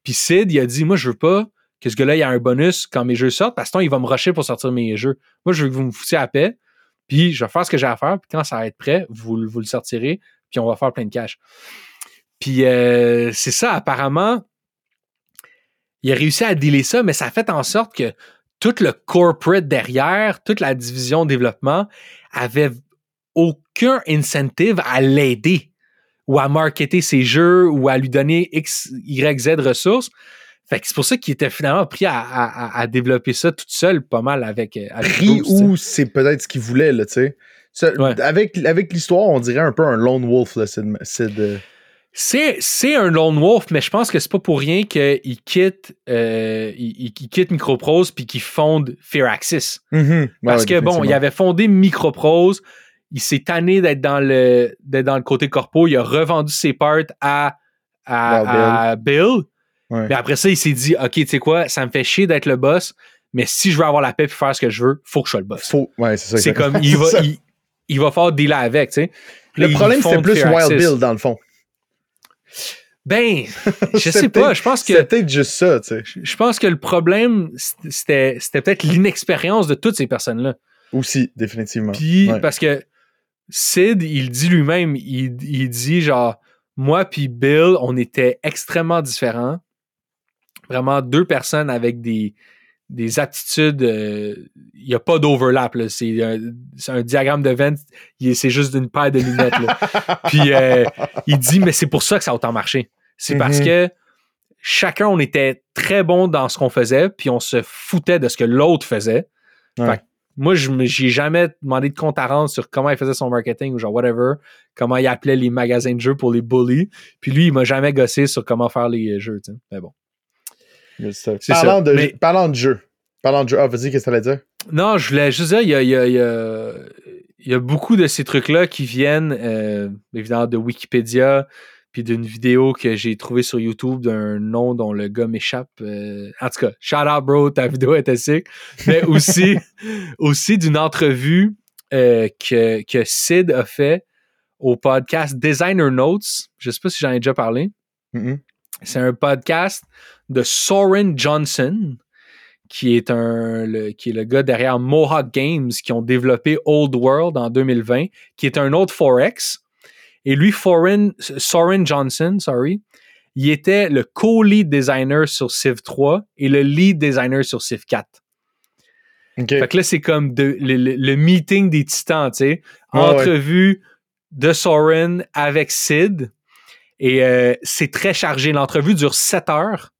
Puis Sid, il a dit, moi, je veux pas que ce gars-là ait un bonus quand mes jeux sortent, parce que sinon, il va me rusher pour sortir mes jeux. Moi, je veux que vous me foutiez à paix, puis je vais faire ce que j'ai à faire, puis quand ça va être prêt, vous, vous le sortirez, puis on va faire plein de cash. Puis euh, c'est ça, apparemment, il a réussi à dealer ça, mais ça a fait en sorte que tout le corporate derrière, toute la division développement avait aucun incentive à l'aider ou à marketer ses jeux ou à lui donner X, Y, Z ressources. Fait que c'est pour ça qu'il était finalement pris à, à- à développer ça tout seul, pas mal avec. avec Pris ou c'est peut-être ce qu'il voulait, là, tu sais. Ouais. Avec, avec l'histoire, on dirait un peu un lone wolf, là, c'est de- c'est. C'est, c'est un lone wolf, mais je pense que c'est pas pour rien qu'il quitte, euh, il, quitte Microprose puis qu'il fonde Firaxis. Mhm. Parce Ouais, que bon, il avait fondé Microprose, il s'est tanné d'être dans le d'être dans le côté corpo, il a revendu ses parts à, à, à Bill. Ouais. Mais après ça, il s'est dit OK, tu sais quoi, ça me fait chier d'être le boss, mais si je veux avoir la paix et faire ce que je veux, faut que je sois le boss. Faut... Ouais, c'est ça. C'est comme il va, C'est il, il va faire dealer avec, tu sais. Le problème, fonde plus. Wild Bill, dans le fond. Ben, je sais pas, je pense que C'était peut-être juste ça, tu sais. je pense que le problème, c'était c'était peut-être l'inexpérience de toutes ces personnes-là. Aussi, définitivement. Puis, Ouais. parce que Sid, il dit lui-même, il, il dit genre, moi puis Bill, on était extrêmement différents. Vraiment deux personnes avec des, des attitudes. euh, Il n'y a pas d'overlap. là. C'est un, diagramme de Venn. C'est juste d'une paire de lunettes. là. Puis euh, il dit, mais c'est pour ça que ça a autant marché. C'est parce Mhm. que chacun, on était très bon dans ce qu'on faisait, puis on se foutait de ce que l'autre faisait. Ouais. Fait que moi, je j'ai jamais demandé de compte à rendre sur comment il faisait son marketing ou genre whatever, comment il appelait les magasins de jeux pour les bullies. Puis lui, il m'a jamais gossé sur comment faire les jeux. Mais bon. Parlant, de, Mais- parlant de jeu. Parlant de jeu. Ah, vas-y, qu'est-ce que t'allais dire? Non, je voulais juste dire, il y a, il y a- il y a- il y a beaucoup de ces trucs-là qui viennent, euh, évidemment, de Wikipédia, puis d'une vidéo que j'ai trouvée sur YouTube d'un nom dont le gars m'échappe. euh, en tout cas, shout out, bro, ta vidéo était sick. Mais aussi, aussi d'une entrevue euh, que, que Sid a fait au podcast Designer Notes. Je sais pas si j'en ai déjà parlé. Mhm. C'est un podcast de Soren Johnson, qui est, un, le, qui est le gars derrière Mohawk Games, qui ont développé Old World en 2020, qui est un autre Forex. Et lui, Foreign, Soren Johnson, sorry, il était le co-lead designer sur Civ 3 et le lead designer sur Civ 4. OK. Fait que là, c'est comme de- le, le- le meeting des titans, tu sais. Ouais, Entrevue de Soren avec Sid. Et euh, c'est très chargé. L'entrevue dure 7 heures.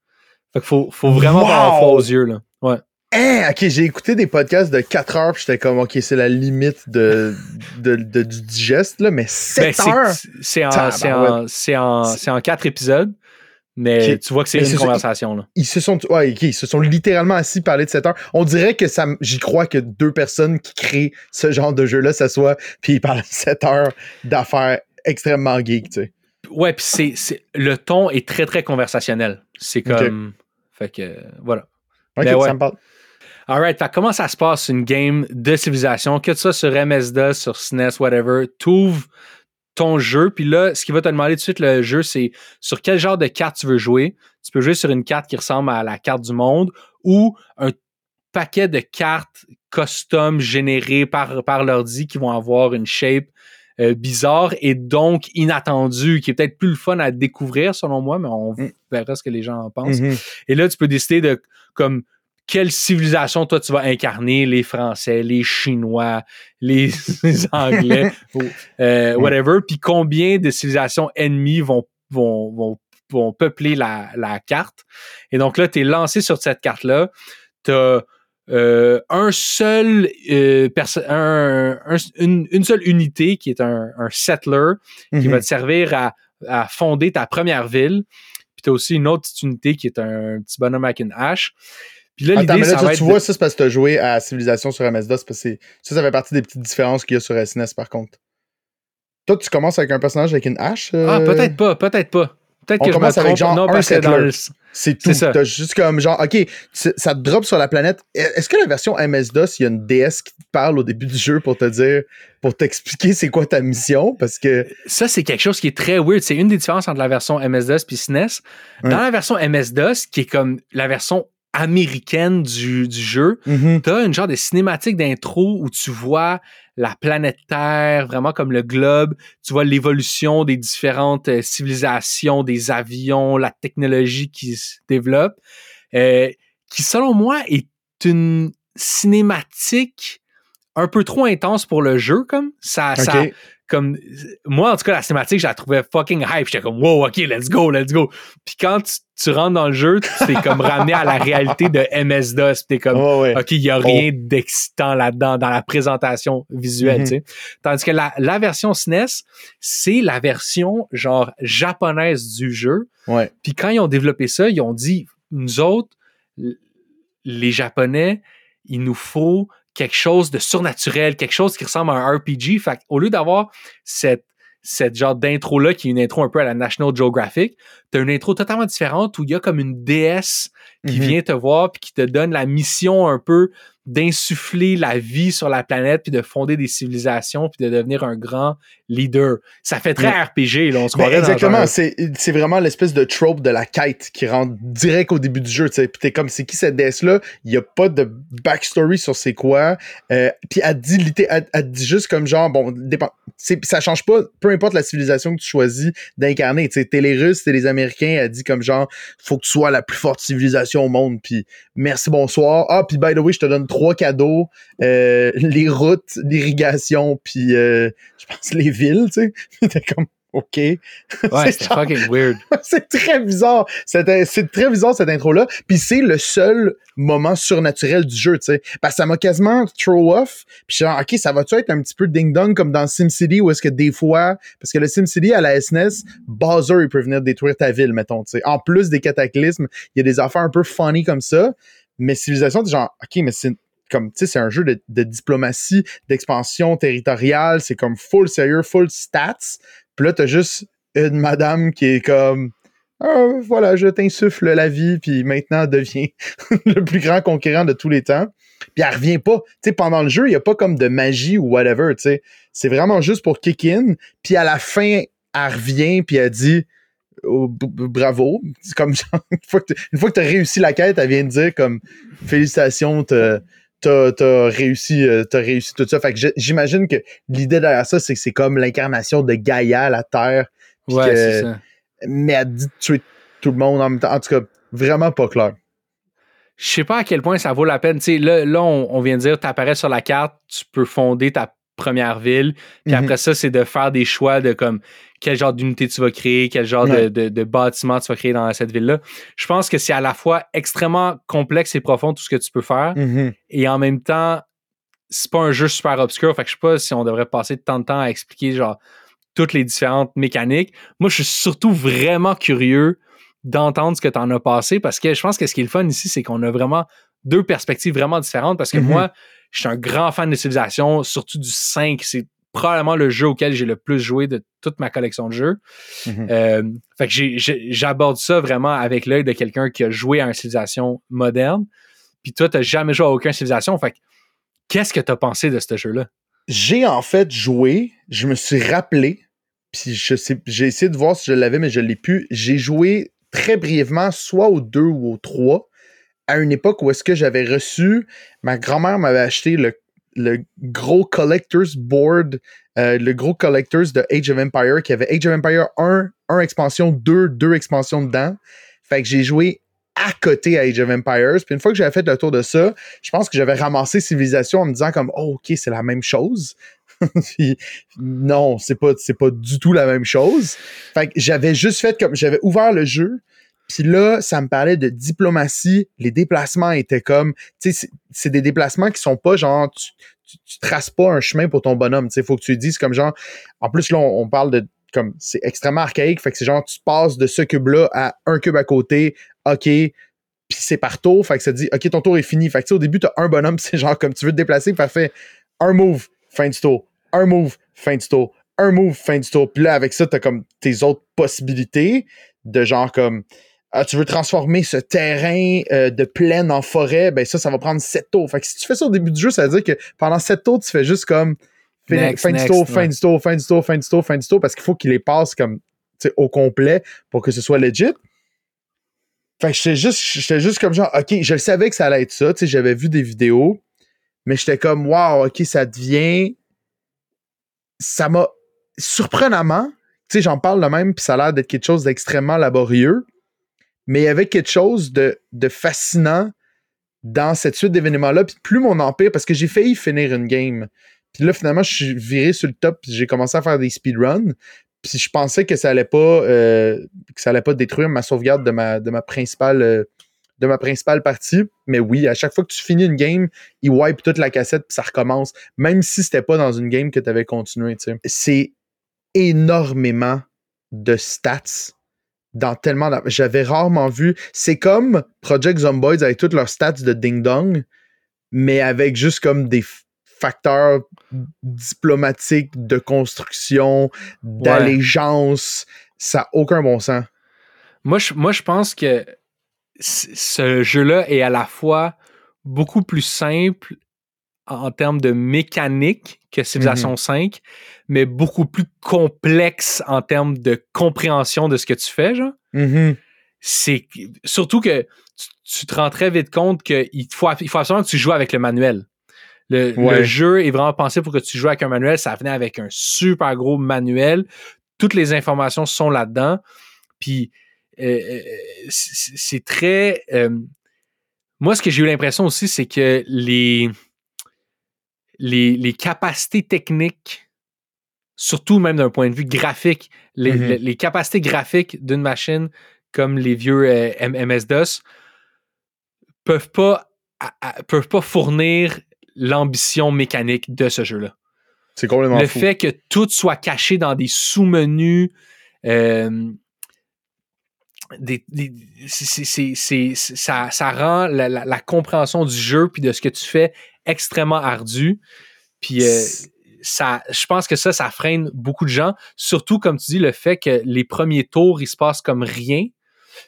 Fait qu'il faut, faut vraiment Wow! avoir froid aux yeux, là. Ouais. Hein, ok, j'ai écouté des podcasts de 4 heures, puis j'étais comme, ok, c'est la limite de, de, de- du digeste, là, mais 7 Ben, c'est- heures? c'est en, en, c'est en, c'est en quatre épisodes. Mais tu vois que c'est une conversation, là. Ils se sont, ouais, ils se sont littéralement assis parler de 7 heures. On dirait que ça, j'y crois que deux personnes qui créent ce genre de jeu-là s'assoient, puis ils parlent 7 heures d'affaires extrêmement geek, tu sais. Ouais, puis c'est, c'est- le ton est très, très conversationnel. C'est comme. Fait que, voilà. Ok, Ben ouais. ça me parle. Alright, fait comment ça se passe une game de civilisation, que ça sur MS-DOS, sur SNES, whatever, t'ouvres ton jeu, puis là, ce qui va te demander tout de suite le jeu, c'est sur quel genre de carte tu veux jouer. Tu peux jouer sur une carte qui ressemble à la carte du monde ou un paquet de cartes custom générées par, par l'ordi qui vont avoir une shape euh, bizarre et donc inattendue, qui est peut-être plus le fun à découvrir selon moi, mais on Mm. verra ce que les gens en pensent. Mhm. Et là, tu peux décider de comme quelle civilisation toi tu vas incarner, les Français, les Chinois, les, les Anglais, euh, Mm. whatever, puis combien de civilisations ennemies vont, vont, vont, vont peupler la, la carte. Et donc là, tu es lancé sur cette carte-là. Tu as un seul euh, un- un- une, une seule unité qui est un, un settler qui Mhm. va te servir à, à fonder ta première ville. Puis tu as aussi une autre petite unité qui est un petit bonhomme avec une hache. Puis là, Attends, l'idée, mais là, ça tu, va tu être. vois, ça, c'est parce que tu as joué à Civilisation sur MS-DOS. parce que c'est- ça, ça fait partie des petites différences qu'il y a sur SNES, par contre. Toi, tu commences avec un personnage avec une hache. euh, Ah, peut-être pas, peut-être pas. Peut-être On que je me trompe. genre non, un parce que dans settler. le- C'est tout. T'as juste comme genre, OK, ça te drop sur la planète. Est-ce que la version MS-DOS, il y a une DS qui te parle au début du jeu pour te dire, pour t'expliquer c'est quoi ta mission? Parce que. Ça, c'est quelque chose qui est très weird. C'est une des différences entre la version MS-DOS puis SNES. Dans la version MS-DOS, qui est comme la version américaine du, du jeu, Mhm. t'as une genre de cinématique d'intro où tu vois la planète Terre, vraiment comme le globe. Tu vois l'évolution des différentes euh, civilisations, des avions, la technologie qui se développe, euh, qui selon moi est une cinématique un peu trop intense pour le jeu, comme ça. Comme moi en tout cas la cinématique je la trouvais fucking hype j'étais comme wow ok let's go let's go puis quand tu, tu rentres dans le jeu tu t'es comme ramené à la réalité de MS DOS puis t'es comme ouais. ok il y a rien d'excitant là-dedans dans la présentation visuelle Mhm. tu sais tandis que la, la version SNES c'est la version genre japonaise du jeu Ouais. puis quand ils ont développé ça ils ont dit nous autres les japonais il nous faut quelque chose de surnaturel, quelque chose qui ressemble à un RPG. Fait au lieu d'avoir cette, cette genre d'intro-là, qui est une intro un peu à la National Geographic, t'as une intro totalement différente où il y a comme une déesse qui Mhm. vient te voir puis qui te donne la mission un peu d'insuffler la vie sur la planète puis de fonder des civilisations puis de devenir un grand leader. Ça fait très Ouais. RPG, là. On se Ben, exactement, c'est c'est vraiment l'espèce de trope de la quête qui rentre direct au début du jeu, tu sais. Puis t'es comme, c'est qui cette déesse-là? Il y a pas de backstory sur c'est quoi. Euh, puis elle dit, elle, elle dit juste comme genre, bon, dépend, c'est- ça change pas, peu importe la civilisation que tu choisis d'incarner. Tu sais, t'es les Russes, t'es les Américains, elle dit comme genre, faut que tu sois la plus forte civilisation au monde. Puis merci, bonsoir. Ah, puis by the way, je te donne trois cadeaux, euh, les routes, l'irrigation, puis euh, je pense les villes, tu sais. T'es comme, OK. Ouais, C'est c'était fucking weird. c'est très bizarre. C'était- C'est très bizarre cette intro-là. Puis c'est le seul moment surnaturel du jeu, tu sais. Parce que ça m'a quasiment throw off. Puis je suis genre, OK, ça va-tu être un petit peu ding-dong comme dans SimCity où est-ce que des fois, parce que le SimCity à la SNES, Bowser, il peut venir détruire ta ville, mettons, tu sais. En plus des cataclysmes, il y a des affaires un peu funny comme ça. Mais Civilisation, t'es genre, OK, mais c'est comme, tu sais, c'est un jeu de, diplomatie, d'expansion territoriale. C'est comme full sérieux, full stats. Puis là, t'as juste une madame qui est comme Ah, voilà, je t'insuffle la vie, puis maintenant devient le plus grand conquérant de tous les temps. Puis elle revient pas. Tu sais, pendant le jeu, il y a pas comme de magie ou whatever, tu sais. C'est vraiment juste pour kick in. Puis à la fin, elle revient, puis elle dit Oh, bravo. Comme genre, une fois que tu as réussi la quête, elle vient de dire comme félicitations, t'as t'as réussi, euh, réussi tout ça. Fait que j'imagine que l'idée derrière ça, c'est que c'est comme l'incarnation de Gaïa, la Terre. Ouais, que- c'est ça. mais elle dit de tuer tout le monde en même temps. En tout cas, vraiment pas clair. je sais pas à quel point ça vaut la peine. Là, là on, on vient de dire, tu apparais sur la carte, tu peux fonder ta première ville. Puis Mhm. après ça, c'est de faire des choix de comme quel genre d'unité tu vas créer, quel genre de, Ouais. de, de bâtiment tu vas créer dans cette ville-là. Je pense que c'est à la fois extrêmement complexe et profond tout ce que tu peux faire. Mhm. Et en même temps, c'est pas un jeu super obscur. Fait que je sais pas si on devrait passer tant de temps à expliquer genre toutes les différentes mécaniques. Moi, je suis surtout vraiment curieux d'entendre ce que tu en as passé parce que je pense que ce qui est le fun ici, c'est qu'on a vraiment deux perspectives vraiment différentes parce que Mhm. moi, je suis un grand fan de civilisation, surtout du 5. C'est probablement le jeu auquel j'ai le plus joué de toute ma collection de jeux. Mhm. Euh, fait que j'aborde ça vraiment avec l'œil de quelqu'un qui a joué à une civilisation moderne. puis toi, t'as jamais joué à aucune civilisation. Fait que, qu'est-ce que t'as pensé de ce jeu-là? J'ai en fait joué, je me suis rappelé, puis j'ai essayé de voir si je l'avais, mais je l'ai plus. J'ai joué très brièvement, soit au 2 ou au 3, à une époque où est-ce que j'avais reçu, ma grand-mère m'avait acheté le, le gros collector's board, euh, le gros collector's de Age of Empire, qui avait Age of Empire 1, 1 expansion, 2, 2 expansions dedans. Fait que j'ai joué à côté à Age of Empires. Puis une fois que j'avais fait le tour de ça, je pense que j'avais ramassé Civilisation en me disant comme oh, ok c'est la même chose. Non, c'est pas c'est pas du tout la même chose. Fait que j'avais juste fait comme j'avais ouvert le jeu. Puis là, ça me parlait de diplomatie. Les déplacements étaient comme, tu sais, c'est des déplacements qui sont pas genre, tu, tu, traces pas un chemin pour ton bonhomme. Tu sais, faut que tu dises comme genre. En plus là, on, parle de comme c'est extrêmement archaïque. Fait que c'est genre tu passes de ce cube-là à un cube à côté, OK, puis c'est par tour. Fait que ça dit OK, ton tour est fini. Fait que au début, tu as un bonhomme, c'est genre comme tu veux te déplacer, parfait. Un move, fin du tour. Un move, fin du tour. Un move, fin du tour. Puis là, avec ça, tu as comme tes autres possibilités de genre comme ah, tu veux transformer ce terrain euh, de plaine en forêt, ben ça, ça va prendre 7 tours. Fait que si tu fais ça au début du jeu, ça veut dire que pendant 7 tours, tu fais juste comme fin, fin du tour, fin du tour, fin du tour, fin du tour, fin du tour, parce qu'il faut qu'il les passe comme au complet pour que ce soit legit. Fait que j'étais juste, j'étais juste comme genre, OK, je savais que ça allait être ça, tu sais, j'avais vu des vidéos, mais j'étais comme, wow, OK, ça devient. Ça m'a. Surprenamment, tu sais, j'en parle le même, puis ça a l'air d'être quelque chose d'extrêmement laborieux, mais il y avait quelque chose de, fascinant dans cette suite d'événements-là, puis plus mon empire, parce que j'ai failli finir une game. Puis là, finalement, je suis viré sur le top, j'ai commencé à faire des speedruns. Puis je pensais que ça allait pas euh, que ça allait pas détruire ma sauvegarde de ma, de ma principale euh, de ma principale partie. Mais oui, à chaque fois que tu finis une game, il wipe toute la cassette puis ça recommence. Même si c'était pas dans une game que tu avais continué. C'est énormément de stats dans tellement J'avais rarement vu. C'est comme Project Zomboids avec toutes leurs stats de ding dong, mais avec juste comme des facteurs diplomatiques de construction, d'allégeance. Ça n'a aucun bon sens. Moi, je, moi, je pense que ce jeu-là est à la fois beaucoup plus simple en termes de mécanique que Civilization 5, mm-hmm. mais beaucoup plus complexe en termes de compréhension de ce que tu fais, genre. Mm-hmm. C'est surtout que tu, te rends très vite compte qu'il faut, il faut absolument que tu joues avec le manuel. Le, jeu est vraiment pensé pour que tu joues avec un manuel. Ça venait avec un super gros manuel. Toutes les informations sont là-dedans. Puis euh, euh, c'est très. Euh, moi, ce que j'ai eu l'impression aussi, c'est que les, les, capacités techniques, surtout même d'un point de vue graphique, les, mm-hmm. capacités graphiques d'une machine comme les vieux MS-DOS peuvent pas, peuvent pas fournir l'ambition mécanique de ce jeu-là. C'est complètement Le fait que tout soit caché dans des sous-menus, euh, ça, rend la, compréhension du jeu puis de ce que tu fais extrêmement ardu. Puis euh, ça, je pense que ça, ça freine beaucoup de gens. Surtout, comme tu dis, le fait que les premiers tours, il se passe comme rien.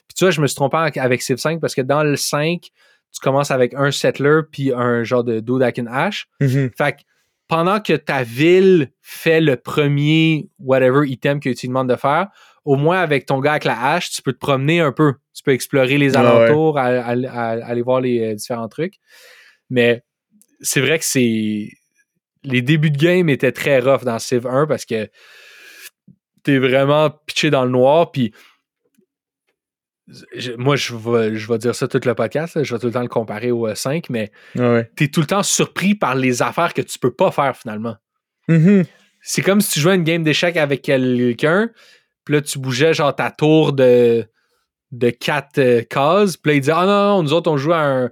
Puis tu vois, je me suis trompé avec Civ 5 parce que dans le 5, tu commences avec un settler puis un genre de Dodakin Ash. Mm-hmm. Fait que pendant que ta ville fait le premier whatever item que tu demandes de faire, au moins avec ton gars avec la hache, tu peux te promener un peu. Tu peux explorer les alentours, aller voir les euh, différents trucs. Mais c'est vrai que c'est. Les débuts de game étaient très rough dans Civ 1 parce que t'es vraiment pitché dans le noir. Puis moi, je vais, je vais dire ça tout le podcast, je vais tout le temps le comparer au 5, euh, mais tu es tout le temps surpris par les affaires que tu peux pas faire finalement. Mm-hmm. C'est comme si tu jouais une game d'échecs avec quelqu'un, puis là, tu bougeais genre ta tour de, de 4 euh, cases, puis là, il dit Ah non, non, nous autres, on joue à un,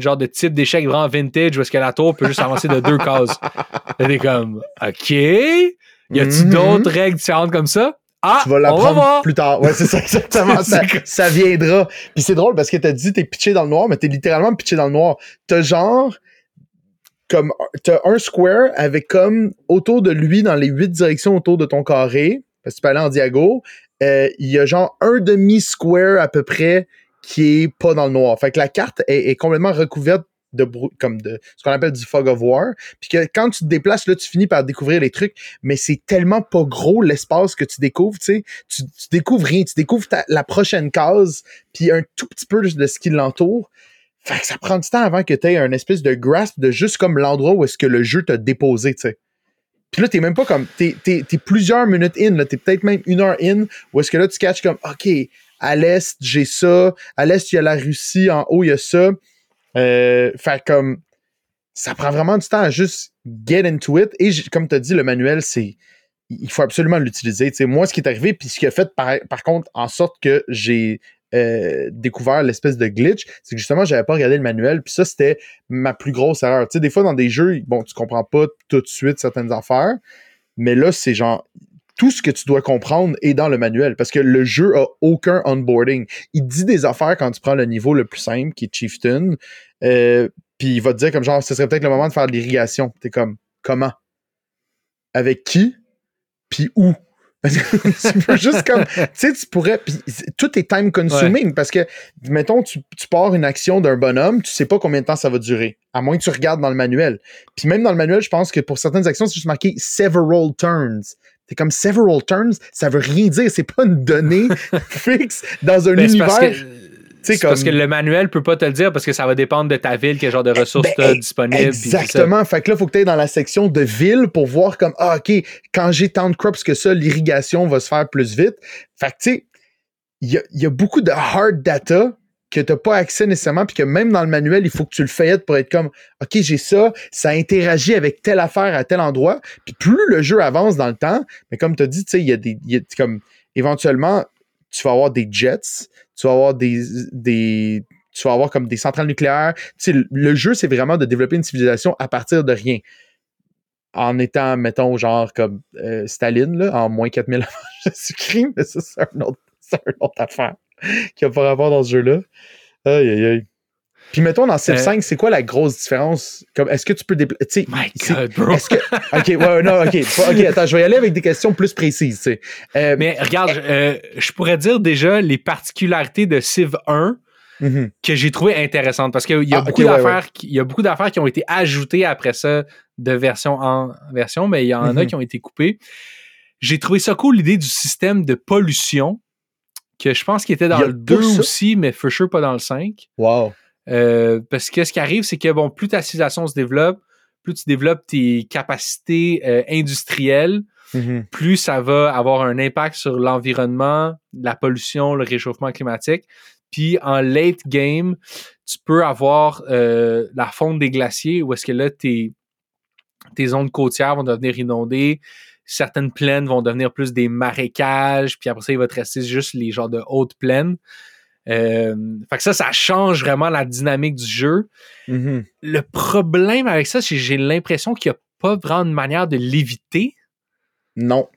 genre de type d'échec vraiment vintage où est-ce que la tour peut juste avancer de deux cases. t'es comme OK. Y a-tu mm-hmm. d'autres règles différentes comme ça? Ah, tu vas l'apprendre plus tard. Ouais, c'est ça, exactement. ça, ça, viendra. Puis c'est drôle parce que t'as dit t'es pitché dans le noir, mais t'es littéralement pitché dans le noir. T'as genre comme t'as un square avec comme autour de lui dans les huit directions autour de ton carré parce que tu peux aller en diago. Euh, il y a genre un demi square à peu près qui est pas dans le noir. Fait que la carte est, complètement recouverte de comme de ce qu'on appelle du fog of war puis que quand tu te déplaces là tu finis par découvrir les trucs mais c'est tellement pas gros l'espace que tu découvres tu sais tu, découvres rien tu découvres la prochaine case puis un tout petit peu de ce qui l'entoure fait que ça prend du temps avant que tu aies un espèce de grasp de juste comme l'endroit où est-ce que le jeu t'a déposé tu sais puis là, t'es même pas comme. T'es, plusieurs minutes in, là. T'es peut-être même une heure in, où est-ce que là, tu catches comme, OK, à l'est, j'ai ça. À l'est, il y a la Russie. En haut, il y a ça. Euh, fait comme. Ça prend vraiment du temps à juste get into it. Et comme tu as dit, le manuel, c'est. Il faut absolument l'utiliser. moi, ce qui est arrivé, puis ce qui a fait par, contre en sorte que j'ai euh, découvert l'espèce de glitch, c'est que justement, j'avais pas regardé le manuel, puis ça, c'était ma plus grosse erreur. Tu sais, des fois, dans des jeux, bon, tu comprends pas tout de suite certaines affaires, mais là, c'est genre, tout ce que tu dois comprendre est dans le manuel parce que le jeu a aucun onboarding. Il dit des affaires quand tu prends le niveau le plus simple, qui est Chieftain, euh, puis il va te dire comme genre, ce serait peut-être le moment de faire de l'irrigation. T'es comme, comment? Avec qui? Puis où? tu peux juste comme. Tu sais, tu pourrais. Puis tout est time consuming parce que, mettons, tu, tu pars une action d'un bonhomme, tu sais pas combien de temps ça va durer. À moins que tu regardes dans le manuel. Puis même dans le manuel, je pense que pour certaines actions, c'est juste marqué several turns. C'est comme several turns, ça veut rien dire. C'est pas une donnée fixe dans un univers. C'est parce que le manuel peut pas te le dire parce que ça va dépendre de ta ville, quel genre de ressources ben, tu as disponibles. Exactement. Fait que là, il faut que tu ailles dans la section de ville pour voir comme, ah, OK, quand j'ai tant de crops que ça, l'irrigation va se faire plus vite. Fait que, tu sais, il y a, beaucoup de hard data que tu n'as pas accès nécessairement, puis que même dans le manuel, il faut que tu le fasses pour être comme OK, j'ai ça, ça interagit avec telle affaire à tel endroit. Puis plus le jeu avance dans le temps, mais comme tu as dit, tu sais, il y a des. Y a, comme éventuellement, tu vas avoir des jets, tu vas avoir des, des tu vas avoir comme des centrales nucléaires. Tu sais, le jeu, c'est vraiment de développer une civilisation à partir de rien. En étant, mettons, genre comme euh, Staline, là, en moins 4000 avant Jésus-Christ, mais ça, c'est une autre affaire qui a pas rapport dans ce jeu-là. Aïe, aïe, aïe. Puis mettons dans Civ 5, euh, c'est quoi la grosse différence? Comme est-ce que tu peux déplacer. My God, bro! ok, ouais, non, ok. Ok, attends, je vais y aller avec des questions plus précises. Euh, Mais regarde, euh, je pourrais dire déjà les particularités de Civ 1 mhm. que j'ai trouvé intéressantes parce qu'il y a, ah, beaucoup d'affaires il y a beaucoup d'affaires qui ont été ajoutées après ça de version en version, mais il y en a mhm. qui ont été coupées. J'ai trouvé ça cool l'idée du système de pollution que je pense qu'il était dans le 2 aussi, mais for sure pas dans le 5. Wow. Euh, parce que ce qui arrive, c'est que bon, plus ta civilisation se développe, plus tu développes tes capacités euh, industrielles, mm-hmm. plus ça va avoir un impact sur l'environnement, la pollution, le réchauffement climatique. Puis en late game, tu peux avoir euh, la fonte des glaciers où est-ce que là, tes, tes zones côtières vont devenir inondées, certaines plaines vont devenir plus des marécages, puis après ça, il va te rester juste les genres de hautes plaines. Euh, fait que ça, ça change vraiment la dynamique du jeu. Mm-hmm. Le problème avec ça, c'est que j'ai l'impression qu'il n'y a pas vraiment de manière de l'éviter. Non.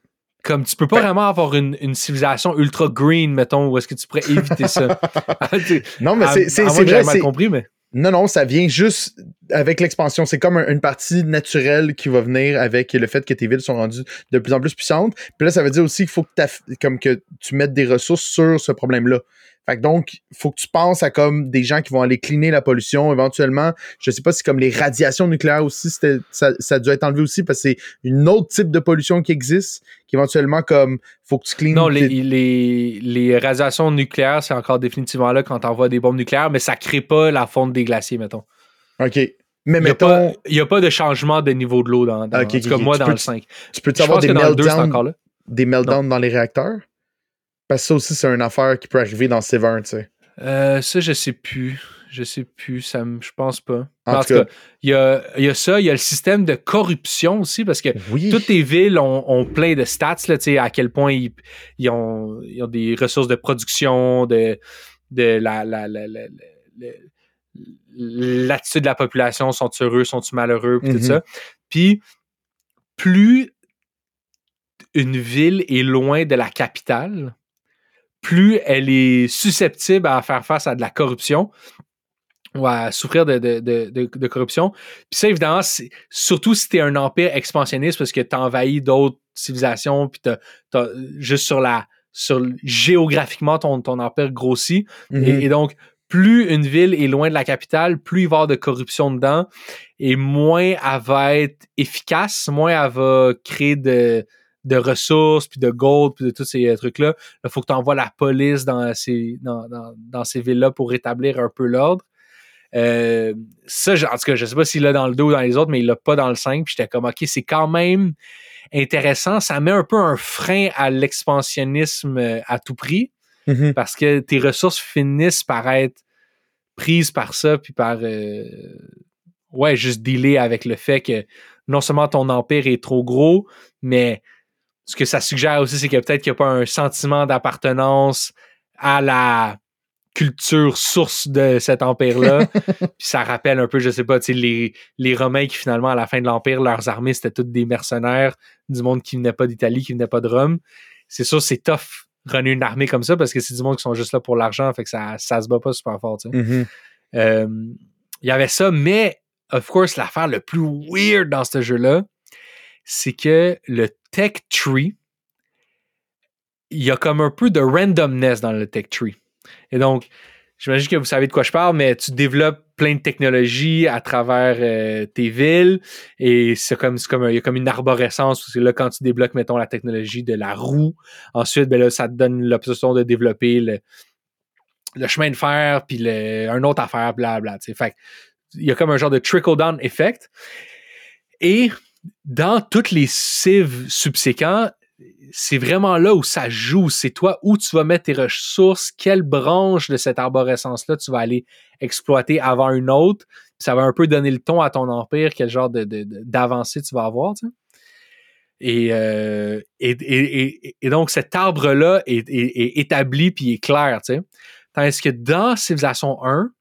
Comme tu peux pas ben vraiment avoir une, civilisation ultra green, mettons, où est-ce que tu pourrais éviter ça? non, mais c'est c'est vrai. mal compris, mais. Non, non, ça vient juste avec l'expansion. C'est comme une partie naturelle qui va venir avec le fait que tes villes sont rendues de plus en plus puissantes. Puis là, ça veut dire aussi qu'il faut que, tu mettes des ressources sur ce problème-là. Fait que donc, il faut que tu penses à comme des gens qui vont aller cleaner la pollution éventuellement. Je sais pas si comme les radiations nucléaires aussi, ça, ça a dû être enlevé aussi parce que c'est une autre type de pollution qui existe, qui éventuellement comme faut que tu cleanes. Non, les, les, les, radiations nucléaires, c'est encore définitivement là quand t'envoies des bombes nucléaires, mais ça crée pas la fonte des glaciers, mettons. OK. Mais mettons. Il n'y a, pas de changement de niveau de l'eau dans, dans en tout cas, moi, dans le 5. Tu peux savoir des meltdowns, des meltdowns dans les réacteurs? Parce que ça aussi, c'est une affaire qui peut arriver dans 1, tu sais. Euh, ça, je sais plus. Je sais plus. Ça je pense pas. En, tout cas, il y a, y a, ça. Il y a le système de corruption aussi, parce que toutes les villes ont, plein de stats, là, à quel point ils, ils, ont, ils, ont, des ressources de production, de, de la, la, la, la l'attitude de la population, sont-ils heureux, sont-ils malheureux, tout mm-hmm. ça. Puis, plus une ville est loin de la capitale, plus elle est susceptible à faire face à de la corruption ou à souffrir de, corruption. Puis ça, évidemment, surtout si tu es un empire expansionniste parce que tu envahis d'autres civilisations, puis juste sur la sur géographiquement ton, ton empire grossit. Mhm. Et, et donc, plus une ville est loin de la capitale, plus il va y avoir de corruption dedans et moins elle va être efficace, moins elle va créer de, de ressources, puis de gold, puis de tous ces euh, trucs-là. Il faut que tu envoies la police dans ces, dans, dans, dans ces villes-là pour rétablir un peu l'ordre. Euh, ça, en tout cas, je sais pas s'il l'a dans le 2 ou dans les autres, mais il l'a pas dans le 5. Puis j'étais comme, OK, c'est quand même intéressant. Ça met un peu un frein à l'expansionnisme euh, à tout prix Mhm. parce que tes ressources finissent par être prises par ça, puis par, euh, ouais, juste dealer avec le fait que non seulement ton empire est trop gros, mais ce que ça suggère aussi, c'est que peut-être qu'il n'y a pas un sentiment d'appartenance à la culture source de cet empire-là. puis ça rappelle un peu, je sais pas, les, les Romains qui finalement, à la fin de l'Empire, leurs armées, c'était toutes des mercenaires, du monde qui venait pas d'Italie, qui venait pas de Rome. C'est sûr, c'est tough runner une armée comme ça parce que c'est du monde qui sont juste là pour l'argent, fait que ça, ça se bat pas super fort. Mhm. Euh, Il y avait ça, mais of course, l'affaire le plus weird dans ce jeu-là, c'est que le tech tree, il y a comme un peu de randomness dans le tech tree. Et donc, j'imagine que vous savez de quoi je parle, mais tu développes plein de technologies à travers euh, tes villes et c'est comme, c'est comme il y a comme une arborescence parce que là, quand tu débloques, mettons, la technologie de la roue, ensuite, ben là, ça te donne l'option de développer le, chemin de fer, puis le, un autre affaire, blabla. tu sais. Fait il y a comme un genre de trickle-down effect. Et dans toutes les cives subséquents, c'est vraiment là où ça joue. C'est toi où tu vas mettre tes ressources, quelle branche de cette arborescence-là tu vas aller exploiter avant une autre. Ça va un peu donner le ton à ton empire, quel genre de, de- d'avancée tu vas avoir. tu sais. Et, euh, et, et- donc, cet arbre-là est, est- est établi puis est clair. tu sais. Tandis que dans Civilization 1,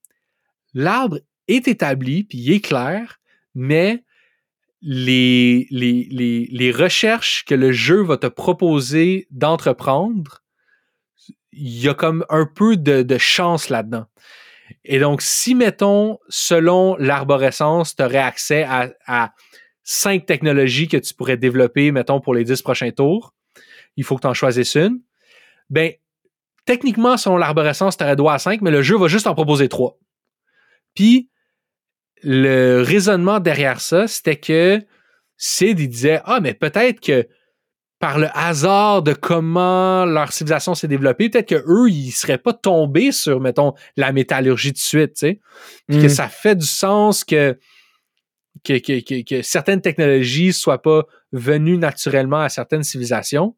l'arbre est établi puis il est clair, mais les, recherches que le jeu va te proposer d'entreprendre, il y a comme un peu de, chance là-dedans. Et donc, si, mettons, selon l'arborescence, tu aurais accès à, à cinq technologies que tu pourrais développer, mettons, pour les dix prochains tours, il faut que tu en choisisses une, ben, techniquement, selon l'arborescence, tu aurais droit à cinq, mais le jeu va juste en proposer trois. Puis, le raisonnement derrière ça, c'était que Sid, il disait Ah, mais peut-être que par le hasard de comment leur civilisation s'est développée, peut-être qu'eux, ils seraient pas tombés sur, mettons, la métallurgie de suite, tu sais. Puis que Mhm. ça fait du sens que, que, que, que- que certaines technologies soient pas venues naturellement à certaines civilisations.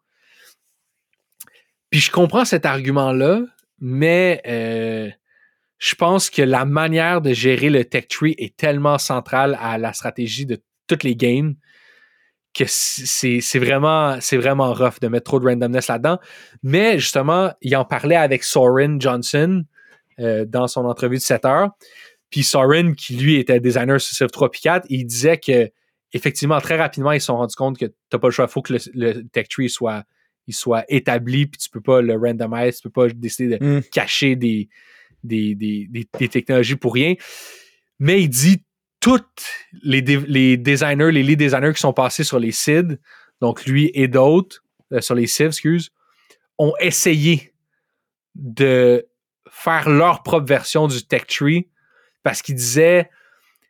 Puis je comprends cet argument-là, mais euh, je pense que la manière de gérer le tech tree est tellement centrale à la stratégie de toutes les games que c'est vraiment, vraiment rough de mettre trop de randomness là-dedans. Mais justement, il en parlait avec Soren Johnson euh, dans son entrevue de 7 heures. Puis Soren, qui lui était designer sur Civ 3 puis 4, il disait que effectivement, très rapidement, ils se sont rendus compte que t'as pas le choix. Il faut que le, le tech tree soit, il soit établi, puis tu peux pas le randomize, tu peux pas décider de Mm. cacher des, des, des, des, des technologies pour rien. Mais il dit toutes les, les designers, les lead designers qui sont passés sur les SID, donc lui et d'autres, euh, sur les Civ, excuse, ont essayé de faire leur propre version du tech tree parce qu'ils disaient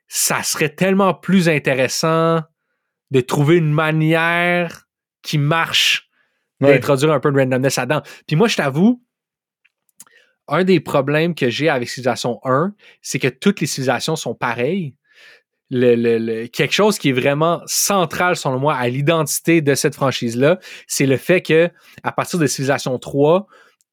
ça serait tellement plus intéressant de trouver une manière qui marche Ouais. d'introduire un peu de randomness là-dedans. Puis moi, je t'avoue, un des problèmes que j'ai avec Civilization 1, c'est que toutes les civilisations sont pareilles. Le, le- le- quelque chose qui est vraiment central, selon moi, à l'identité de cette franchise-là, c'est le fait que à partir de Civilization 3,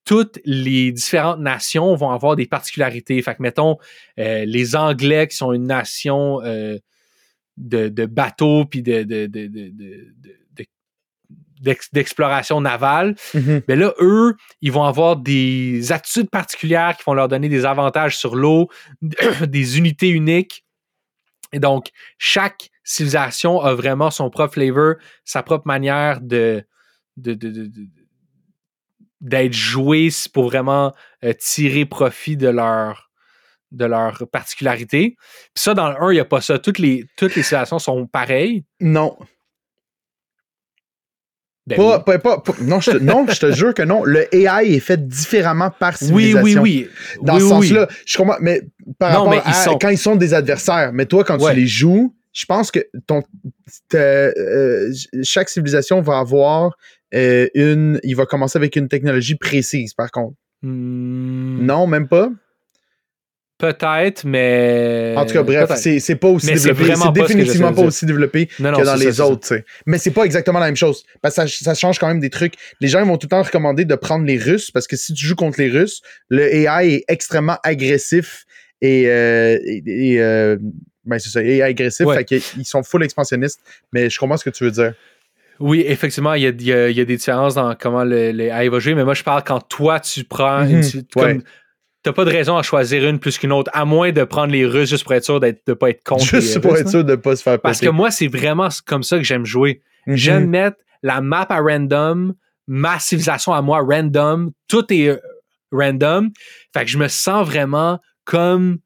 toutes les différentes nations vont avoir des particularités. Fait que, mettons, euh, les Anglais qui sont une nation euh, de, de bateaux puis de, de, de, de- de- de- d'ex- d'exploration navale, Mhm. mais là, eux, ils vont avoir des attitudes particulières qui vont leur donner des avantages sur l'eau, des unités uniques. Et donc, chaque civilisation a vraiment son propre flavor, sa propre manière de, de, de- de- de- d'être joué pour vraiment euh, tirer profit de leur de leur particularité. Puis ça, dans le 1, il n'y a pas ça. Toutes les, toutes les civilisations sont pareilles. Non. Ben Pas- oui. pas- pas- pas- non, je te, non, je te jure que non. Le AI est fait différemment par civilisation. oui, oui. Dans Oui, ce oui, oui. sens-là, je comprends. Mais par Non, rapport mais ils à sont- quand ils sont des adversaires, mais toi, quand Ouais. tu les joues, je pense que ton, euh, chaque civilisation va avoir euh, une. Il va commencer avec une technologie précise, par contre. Hmm, Non, même pas? Peut-être, mais. En tout cas, bref, c'est pas aussi Mais développé. C'est définitivement pas aussi développé Non, non, que dans les ça, autres. Mais c'est pas exactement la même chose. Parce que ça, ça change quand même des trucs. Les gens ils vont tout le temps recommander de prendre les Russes parce que si tu joues contre les Russes, le AI est extrêmement agressif et, euh, et- et, euh, ben c'est ça, AI agressif, Ouais. fait qu'ils sont full expansionnistes. Mais je comprends ce que tu veux dire. Oui, effectivement, il y a, il y a- il y a des différences dans comment le, AI va jouer, mais moi, je parle quand toi, tu prends. Mhm, tu- ouais. comme- T'as pas de raison à choisir une plus qu'une autre, à moins de prendre les Russes juste pour être sûr d'être, de pas être contre Juste les pour Russes, être sûr de pas se faire Parce que péter. moi, c'est vraiment comme ça que j'aime jouer. Mhm. J'aime mettre la map à random, ma civilisation à moi random, tout est euh, random. Fait que je me sens vraiment comme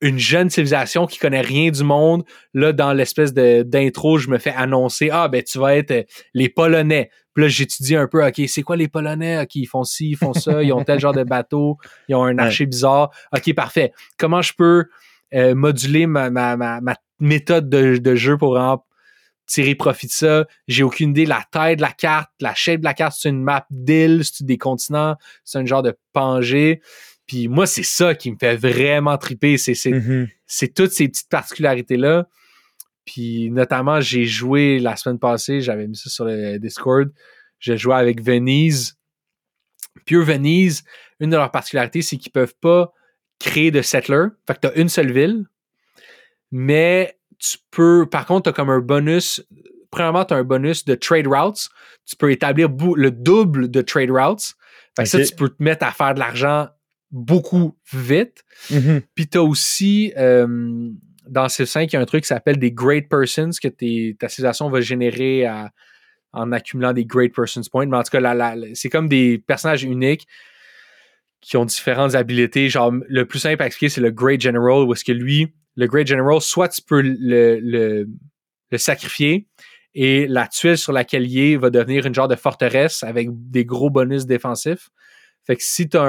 une jeune civilisation qui connaît rien du monde. Là, dans l'espèce de, d'intro, je me fais annoncer Ah, ben, tu vas être euh, les Polonais. Puis là, j'étudie un peu OK, c'est quoi les Polonais? OK, ils font ci, ils font ça, ils ont tel genre de bateau, ils ont un archer bizarre. OK, parfait. Comment je peux euh, moduler ma, ma, ma, ma méthode de, de jeu pour vraiment tirer profit de ça? J'ai aucune idée. La taille de la carte, la shape de la carte, c'est une map d'île, c'est des continents, c'est un genre de Pangée. Puis moi, c'est ça qui me fait vraiment triper. C'est, Mhm. c'est toutes ces petites particularités-là. Puis notamment, j'ai joué la semaine passée, j'avais mis ça sur le Discord. J'ai joué avec Venise. Puis eux, Venise, une de leurs particularités, c'est qu'ils peuvent pas créer de settler. Fait que tu as une seule ville. Mais tu peux, par contre, tu as comme un bonus. Premièrement, tu as un bonus de trade routes. Tu peux établir le double de trade routes. Fait que ça, tu peux te mettre à faire de l'argent beaucoup vite. Mhm. Puis tu as aussi, euh, dans C5, il y a un truc qui s'appelle des Great Persons que ta civilisation va générer en accumulant des Great Persons Points. Mais en tout cas, c'est comme des personnages uniques qui ont différentes habiletés. Genre, le plus simple à expliquer, c'est le Great General, où est-ce que lui, le Great General, soit tu peux le, le, sacrifier et la tuile sur laquelle il est va devenir une genre de forteresse avec des gros bonus défensifs. Fait que si tu as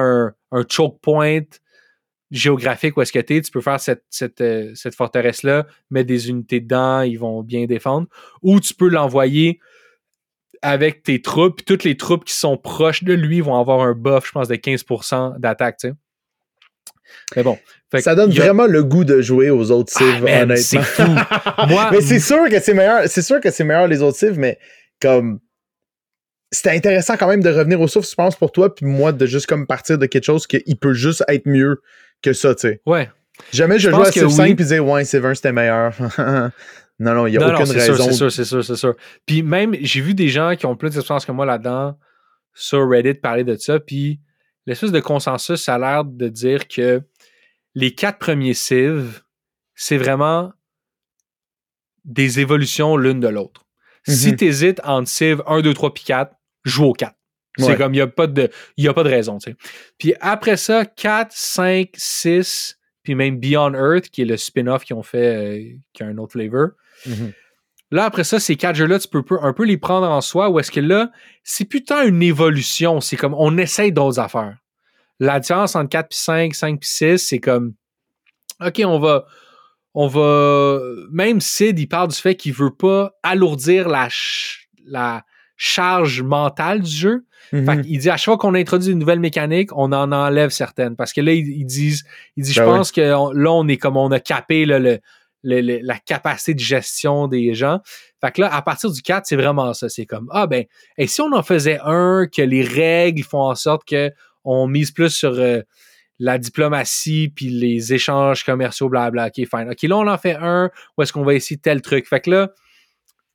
un choke point géographique où est-ce que tu tu peux faire cette, cette, euh, cette forteresse-là, mettre des unités dedans, ils vont bien défendre. Ou tu peux l'envoyer avec tes troupes, puis toutes les troupes qui sont proches de lui vont avoir un buff, je pense, de 15% d'attaque, tu sais. Mais bon. Ça donne a- vraiment le goût de jouer aux autres Ah, cives, honnêtement. c'est fou. Moi, mais c'est sûr que c'est meilleur. C'est sûr que c'est meilleur les autres cives, mais comme c'était intéressant quand même de revenir au souffle, je pense, pour toi, puis moi, de juste comme partir de quelque chose qui peut juste être mieux que ça, tu sais. ouais. Jamais je, Je jouais à Civ 5 oui. puis dire ouais, Civ 1 c'était meilleur. non, non, il n'y a Non, non, aucune c'est sûr, raison. c'est sûr, c'est sûr, c'est sûr. Puis même, j'ai vu des gens qui ont plus d'expérience que moi là-dedans sur Reddit parler de ça, puis l'espèce de consensus, ça a l'air de dire que les quatre premiers civ, c'est vraiment des évolutions l'une de l'autre. Si Mhm. tu hésites entre civ 1, 2, 3 puis 4, joue au 4. C'est Ouais. comme, il n'y a, pas de- y a pas de raison. Puis après ça, 4, 5, 6, puis même Beyond Earth, qui est le spin-off qu'ils ont fait, euh, qui a un autre flavor. Mhm. Là, après ça, ces quatre jeux-là, tu peux peu- un peu les prendre en soi, ou est-ce que là, c'est putain une évolution. C'est comme, on essaye d'autres affaires. La différence entre 4 puis 5, 5 puis 6, c'est comme, OK, on va, on va, même Sid, il parle du fait qu'il veut pas alourdir la, ch- la charge mentale du jeu. Mhm. Fait il dit à chaque fois qu'on introduit une nouvelle mécanique, on en enlève certaines. Parce que là, ils, ils disent, il dit, je Ben pense que on- là, on est comme on a capé là, le, le- le- la capacité de gestion des gens. Fait que là, à partir du 4, c'est vraiment ça. C'est comme, ah ben, et si on en faisait un, que les règles font en sorte que on mise plus sur euh, la diplomatie puis les échanges commerciaux, blabla. OK, fine. OK, là, on en fait un, où est-ce qu'on va essayer tel truc? Fait que là,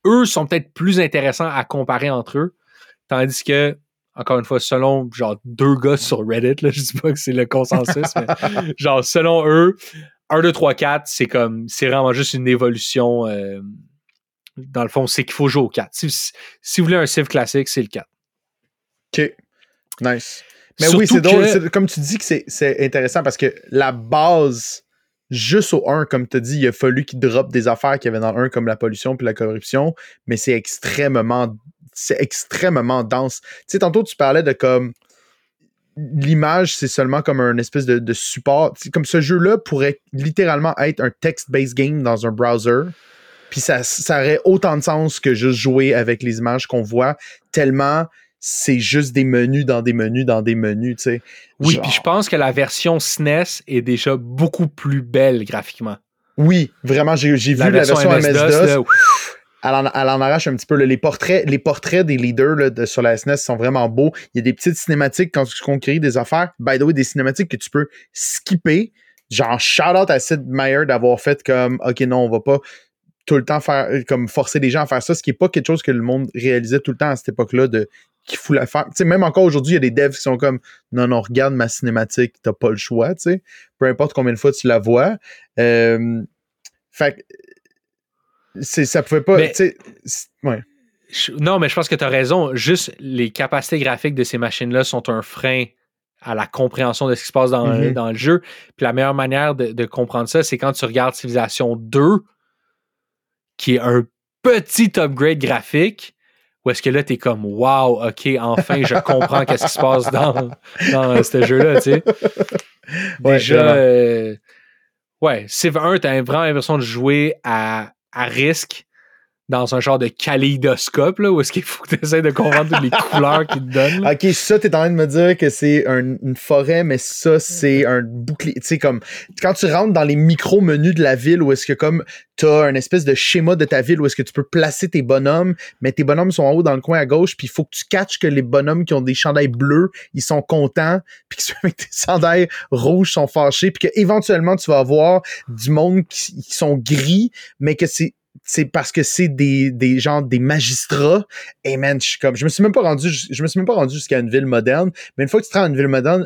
eux sont peut-être plus intéressants à comparer entre eux. Tandis que, encore une fois, selon genre deux gars sur Reddit, là, je dis pas que c'est le consensus, mais genre selon eux, 1, 2, 3, 4, c'est comme c'est vraiment juste une évolution. euh, dans le fond, c'est qu'il faut jouer au 4. Si, si vous voulez un Civ classique, c'est le 4. OK. Nice. Mais Surtout oui, c'est drôle. que- Comme tu dis que c'est intéressant parce que la base, juste au 1, comme tu as dit, il a fallu qu'il drop des affaires qu'il y avait dans le 1, comme la pollution puis la corruption, mais c'est extrêmement. c'est extrêmement dense. Tu sais, tantôt, tu parlais de comme l'image, c'est seulement comme un espèce de, support. comme ce jeu-là pourrait littéralement être un text-based game dans un browser. Puis ça, ça aurait autant de sens que juste jouer avec les images qu'on voit, tellement c'est juste des menus dans des menus dans des menus, tu sais. Oui, puis je pense que la version SNES est déjà beaucoup plus belle graphiquement. Oui, vraiment, j'ai vu la version, MS-DOS. Elle en, arrache un petit peu. les, portraits, les portraits des leaders sur la SNES sont vraiment beaux. Il y a des petites cinématiques quand tu conquéris des affaires. By the way, des cinématiques que tu peux skipper. Genre, shout out à Sid Meier d'avoir fait comme OK, non, on va pas tout le temps faire comme forcer les gens à faire ça, ce qui n'est pas quelque chose que le monde réalisait tout le temps à cette époque-là de qui fout la faire. Même encore aujourd'hui, il y a des devs qui sont comme non, non, regarde ma cinématique, t'as pas le choix, tu sais. Peu importe combien de fois tu la vois. Euh, fait c'est, ça pouvait pas. ouais. non, mais je pense que tu as raison. Juste les capacités graphiques de ces machines-là sont un frein à la compréhension de ce qui se passe dans, mm-hmm. dans le jeu. Puis la meilleure manière de, de comprendre ça, c'est quand tu regardes Civilization 2, qui est un petit upgrade graphique, ou est-ce que là, tu es comme Wow, ok, enfin, je comprends qu'est-ce qui se passe dans, dans ce jeu-là, tu sais. Déjà, euh, ouais, Civ 1, tu as vraiment l'impression de jouer à, à risque dans un genre de kaléidoscope, là, où est-ce qu'il faut que tu essaies de comprendre toutes les couleurs qu'il te donne. Ok, ça, t'es en train de me dire que c'est une forêt, mais ça, c'est un bouclier. Tu sais, comme, quand tu rentres dans les micro-menus de la ville, où est-ce que, comme, t'as un espèce de schéma de ta ville, où est-ce que tu peux placer tes bonhommes, mais tes bonhommes sont en haut dans le coin à gauche, puis il faut que tu catches que les bonhommes qui ont des chandails bleus, ils sont contents, puis que ceux avec des chandails rouges sont fâchés, puis que éventuellement tu vas avoir du monde qui, qui sont gris, mais que c'est c'est parce que c'est des, des gens, des magistrats. Et man, je comme, je me suis même pas rendu, je me suis même pas rendu jusqu'à une ville moderne. Mais une fois que tu te rends à une ville moderne,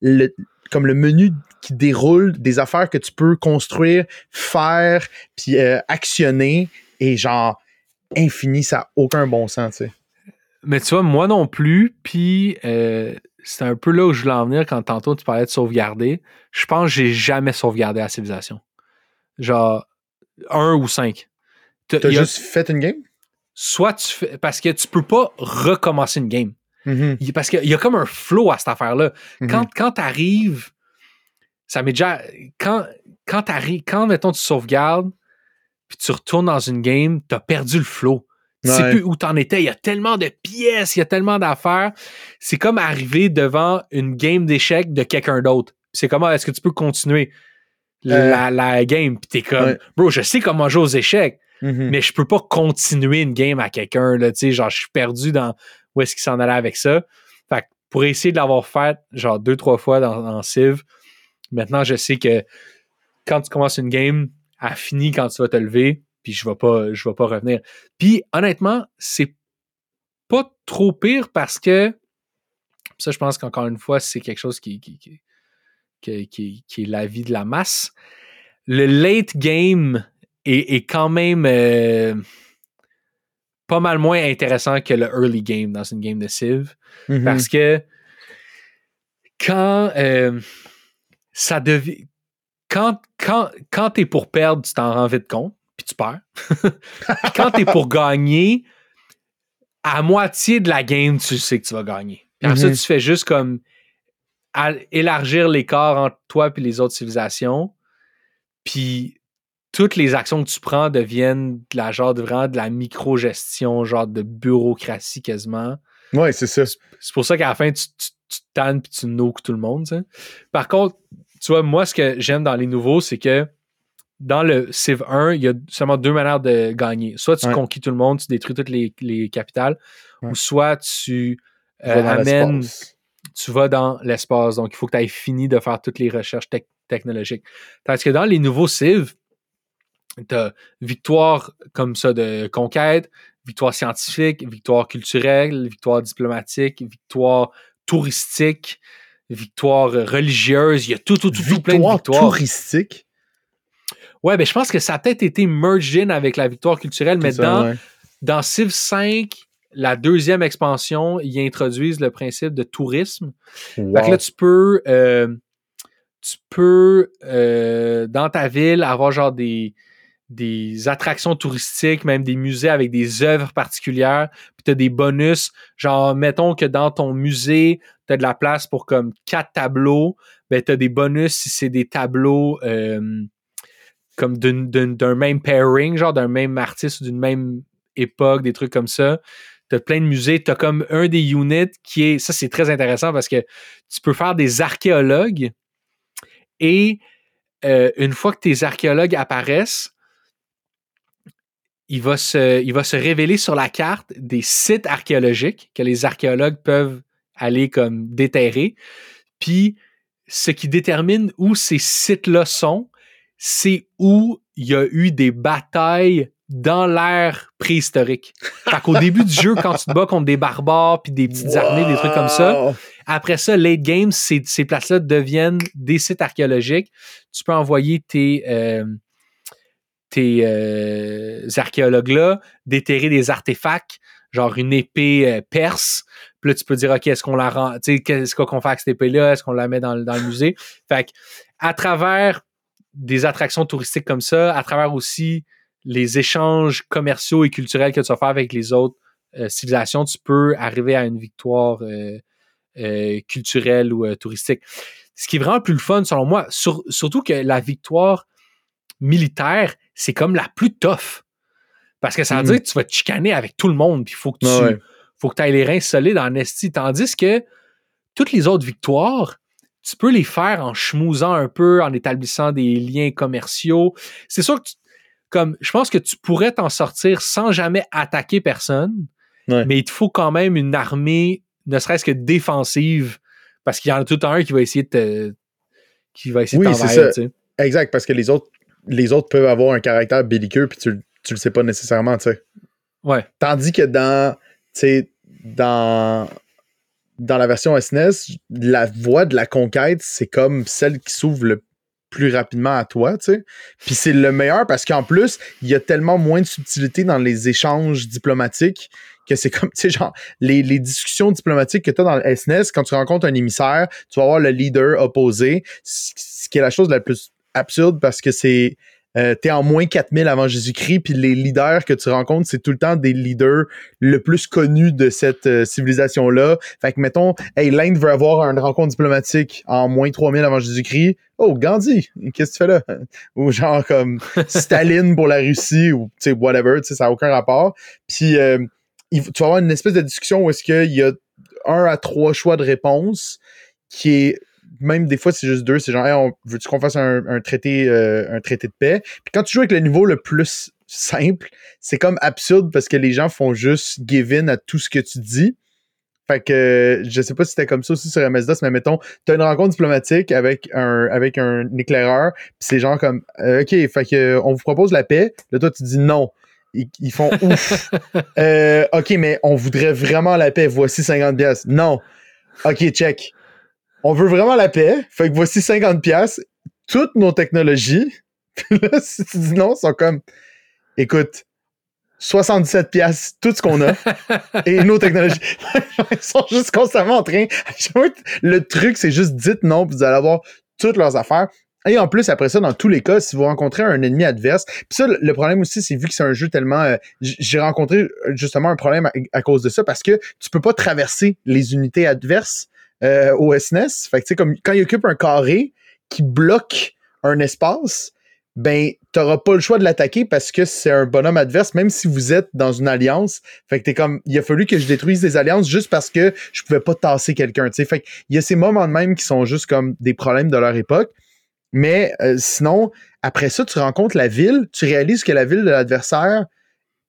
le, comme le menu qui déroule des affaires que tu peux construire, faire, puis euh, actionner, est genre infini, ça n'a aucun bon sens, tu sais. Mais tu vois, moi non plus, puis euh, c'est un peu là où je voulais en venir quand tantôt tu parlais de sauvegarder. Je pense que j'ai jamais sauvegardé la civilisation. Genre, un ou cinq. T'as juste fait une game? Soit tu fais. Parce que tu peux pas recommencer une game. Mm-hmm. Parce qu'il y a comme un flow à cette affaire-là. Mm-hmm. Quand, quand t'arrives. Ça m'est déjà. Quand, quand t'arrives. Quand, mettons, tu sauvegardes, puis tu retournes dans une game, t'as perdu le flow. Tu sais plus où t'en étais. Il y a tellement de pièces, il y a tellement d'affaires. C'est comme arriver devant une game d'échecs de quelqu'un d'autre. C'est comment est-ce que tu peux continuer? La, euh, la, game. Puis t'es comme, bro, je sais comment jouer aux échecs, mm-hmm. mais je peux pas continuer une game à quelqu'un. Tu sais, genre, je suis perdu dans où est-ce qu'il s'en allait avec ça. Fait que pour essayer de l'avoir fait, genre, deux, trois fois dans, dans, Civ, maintenant, je sais que quand tu commences une game, elle finit quand tu vas te lever, puis je vais pas, je vais pas revenir. Puis, honnêtement, c'est pas trop pire parce que ça, je pense qu'encore une fois, c'est quelque chose qui, qui, qui qui, est la vie de la masse. Le late game est, quand même euh, pas mal moins intéressant que le early game dans une game de Civ. Mm-hmm. Parce que quand euh, ça devient. Quand, quand, quand t'es pour perdre, tu t'en rends vite compte, puis tu perds. quand t'es pour gagner, à moitié de la game, tu sais que tu vas gagner. Puis après ça, mm-hmm. tu fais juste comme à élargir l'écart entre toi et les autres civilisations. Puis toutes les actions que tu prends deviennent de la genre de vraiment de la micro-gestion, genre de bureaucratie quasiment. Oui, c'est ça. C'est pour ça qu'à la fin, tu, tu, tu tannes puis tu noques tout le monde. Par contre, tu vois, moi, ce que j'aime dans les nouveaux, c'est que dans le Civ 1, il y a seulement deux manières de gagner. Soit tu conquis tout le monde, tu détruis toutes les, les capitales, ou soit tu euh, amènes tu vas dans l'espace. Donc, il faut que tu aies fini de faire toutes les recherches technologiques. Tandis que dans les nouveaux Civ, tu as victoire comme ça de conquête, victoire scientifique, victoire culturelle, victoire diplomatique, victoire touristique, victoire religieuse. Il y a tout, tout, tout, tout plein de victoires. touristique? Ouais, ben je pense que ça a peut-être été merged in avec la victoire culturelle, mais dans, dans Civ 5, la deuxième expansion, ils introduisent le principe de tourisme. Fait que là, tu peux, euh, tu peux euh, dans ta ville avoir genre des, des attractions touristiques, même des musées avec des œuvres particulières, puis tu as des bonus. Genre, mettons que dans ton musée, tu as de la place pour comme quatre tableaux, ben tu as des bonus si c'est des tableaux euh, comme d'un même pairing, genre d'un même artiste ou d'une même époque, des trucs comme ça. Tu as plein de musées. Tu as comme un des units qui est. Ça, c'est très intéressant parce que tu peux faire des archéologues et euh, une fois que tes archéologues apparaissent, il va, se, il va se révéler sur la carte des sites archéologiques que les archéologues peuvent aller comme déterrer. Puis, ce qui détermine où ces sites-là sont, c'est où il y a eu des batailles dans l'ère préhistorique. Fait qu'au début du jeu, quand tu te bats contre des barbares puis des petites armées, des trucs comme ça, après ça, late game, ces, ces places-là deviennent des sites archéologiques. Tu peux envoyer tes, euh, tes euh, archéologues-là déterrer des artefacts, genre une épée euh, perse. Puis là, tu peux dire, OK, est-ce qu'on la rend, tu sais, qu'est-ce qu'on fait avec cette épée-là? Est-ce qu'on la met dans, dans, le musée? Fait que, à travers des attractions touristiques comme ça, à travers aussi les échanges commerciaux et culturels que tu vas faire avec les autres euh, civilisations, tu peux arriver à une victoire culturelle ou touristique. Ce qui est vraiment plus le fun, selon moi, surtout que la victoire militaire, c'est comme la plus tough. Parce que ça veut mm. dire que tu vas te chicaner avec tout le monde, puis il faut que tu faut que ailles les reins solides en esti. Tandis que toutes les autres victoires, tu peux les faire en schmousant un peu, en établissant des liens commerciaux. C'est sûr que comme je pense que tu pourrais t'en sortir sans jamais attaquer personne, mais il te faut quand même une armée, ne serait-ce que défensive, parce qu'il y en a tout un qui va essayer de te, qui va essayer oui, c'est ça. Exact, parce que les autres les autres peuvent avoir un caractère belliqueux, puis tu, tu le sais pas nécessairement, tu sais. Ouais. Tandis que dans, dans, dans la version SNES, e la voie de la conquête, c'est comme celle qui s'ouvre le plus rapidement à toi, tu sais. Puis c'est le meilleur parce qu'en plus, il y a tellement moins de subtilité dans les échanges diplomatiques que c'est comme, tu sais, genre, les, les, discussions diplomatiques que tu as dans le SNES, e quand tu rencontres un émissaire, tu vas avoir le leader opposé, ce qui est la chose la plus absurde parce que c'est euh, t'es en moins 4000 avant Jésus-Christ, puis les leaders que tu rencontres, c'est tout le temps des leaders le plus connus de cette euh, civilisation-là. Fait que, mettons, hey, l'Inde veut avoir une rencontre diplomatique en moins 3000 avant Jésus-Christ. Oh, Gandhi, qu'est-ce que tu fais là? Ou genre comme Staline pour la Russie, ou tu sais, whatever, tu sais, ça n'a aucun rapport. Puis, euh, tu vas avoir une espèce de discussion où est-ce qu'il y a un à trois choix de réponse qui est même des fois, c'est juste deux. C'est genre, on, veux-tu qu'on fasse un, traité, euh, un traité de paix? Puis quand tu joues avec le niveau le plus simple, c'est comme absurde parce que les gens font juste give in à tout ce que tu dis. Fait que je sais pas si c'était comme ça aussi sur MS-DOS, mais mettons, t'as une rencontre diplomatique avec un avec un éclaireur, puis c'est genre comme euh, OK, fait que on vous propose la paix. Là, toi, tu dis non. Ils, font ouf. Euh, OK, mais on voudrait vraiment la paix. Voici 50 pièces. Non. OK, check on veut vraiment la paix. Fait que voici 50 pièces, toutes nos technologies. Puis là, si tu dis non, ils sont comme, écoute, 77 pièces, tout ce qu'on a et nos technologies. ils sont juste constamment en train. Le truc, c'est juste dites non, puis vous allez avoir toutes leurs affaires. Et en plus, après ça, dans tous les cas, si vous rencontrez un ennemi adverse, puis ça, le problème aussi, c'est vu que c'est un jeu tellement... Euh, j'ai rencontré justement un problème à, cause de ça, parce que tu peux pas traverser les unités adverses euh, au SNES. Fait que, comme quand il occupe un carré qui bloque un espace, ben, t'auras pas le choix de l'attaquer parce que c'est un bonhomme adverse, même si vous êtes dans une alliance. Fait que t'es comme, il a fallu que je détruise des alliances juste parce que je pouvais pas tasser quelqu'un, tu sais. Fait il y a ces moments de même qui sont juste comme des problèmes de leur époque. Mais euh, sinon, après ça, tu rencontres la ville, tu réalises que la ville de l'adversaire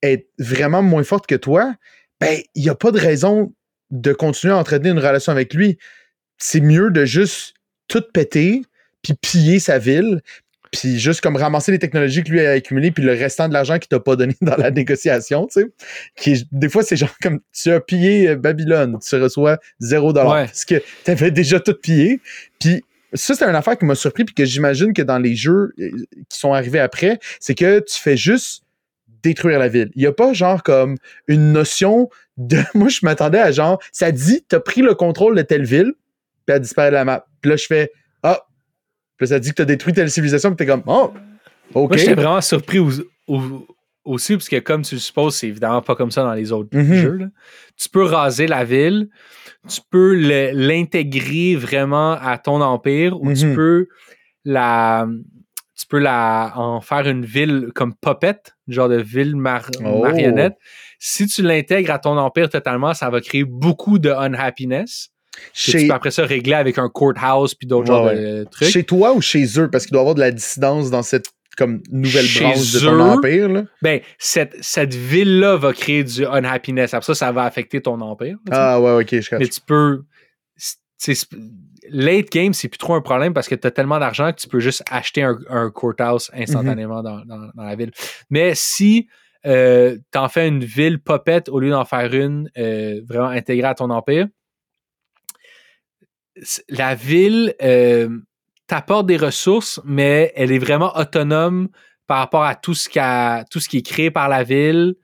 est vraiment moins forte que toi. Ben, il n'y a pas de raison de continuer à entretenir une relation avec lui. C'est mieux de juste tout péter, puis piller sa ville, puis juste comme ramasser les technologies que lui a accumulées, puis le restant de l'argent qu'il t'a pas donné dans la négociation, tu sais. Qui, des fois, c'est genre comme tu as pillé euh, Babylone, tu reçois zéro dollar parce que tu avais déjà tout pillé. Puis ça, c'est une affaire qui m'a surpris, puis que j'imagine que dans les jeux euh, qui sont arrivés après, c'est que tu fais juste détruire la ville. Il n'y a pas genre comme une notion de. Moi, je m'attendais à genre, ça dit, t'as pris le contrôle de telle ville, puis elle disparaît de la map. Puis là, je fais, ah, puis ça dit que t'as détruit telle civilisation, puis t'es comme, oh, ok. Moi, j'étais vraiment surpris au- aussi, parce que comme tu le supposes, c'est évidemment pas comme ça dans les autres Mhm. jeux. là. Tu peux raser la ville, tu peux l'intégrer vraiment à ton empire, ou tu Mhm. peux la. Peux la, en faire une ville comme puppet, genre de ville mar- Oh. marionnette. Si tu l'intègres à ton empire totalement, ça va créer beaucoup de unhappiness. Chez, Tu peux après ça régler avec un courthouse puis d'autres Ouais, genres ouais. de trucs. chez toi ou chez eux? Parce qu'il doit y avoir de la dissidence dans cette comme nouvelle Chez branche de ton eux, empire. Là. Ben, cette, cette ville-là va créer du unhappiness. Après ça, ça va affecter ton empire. Ah ouais, ok, je Mais tu peux. Late game, c'est plus trop un problème parce que tu as tellement d'argent que tu peux juste acheter un, un courthouse instantanément dans, dans- dans la ville. Mais si euh, tu en fais une ville popette au lieu d'en faire une euh, vraiment intégrée à ton empire, la ville euh, t'apporte des ressources, mais elle est vraiment autonome par rapport à tout ce, tout ce qui est créé par la ville.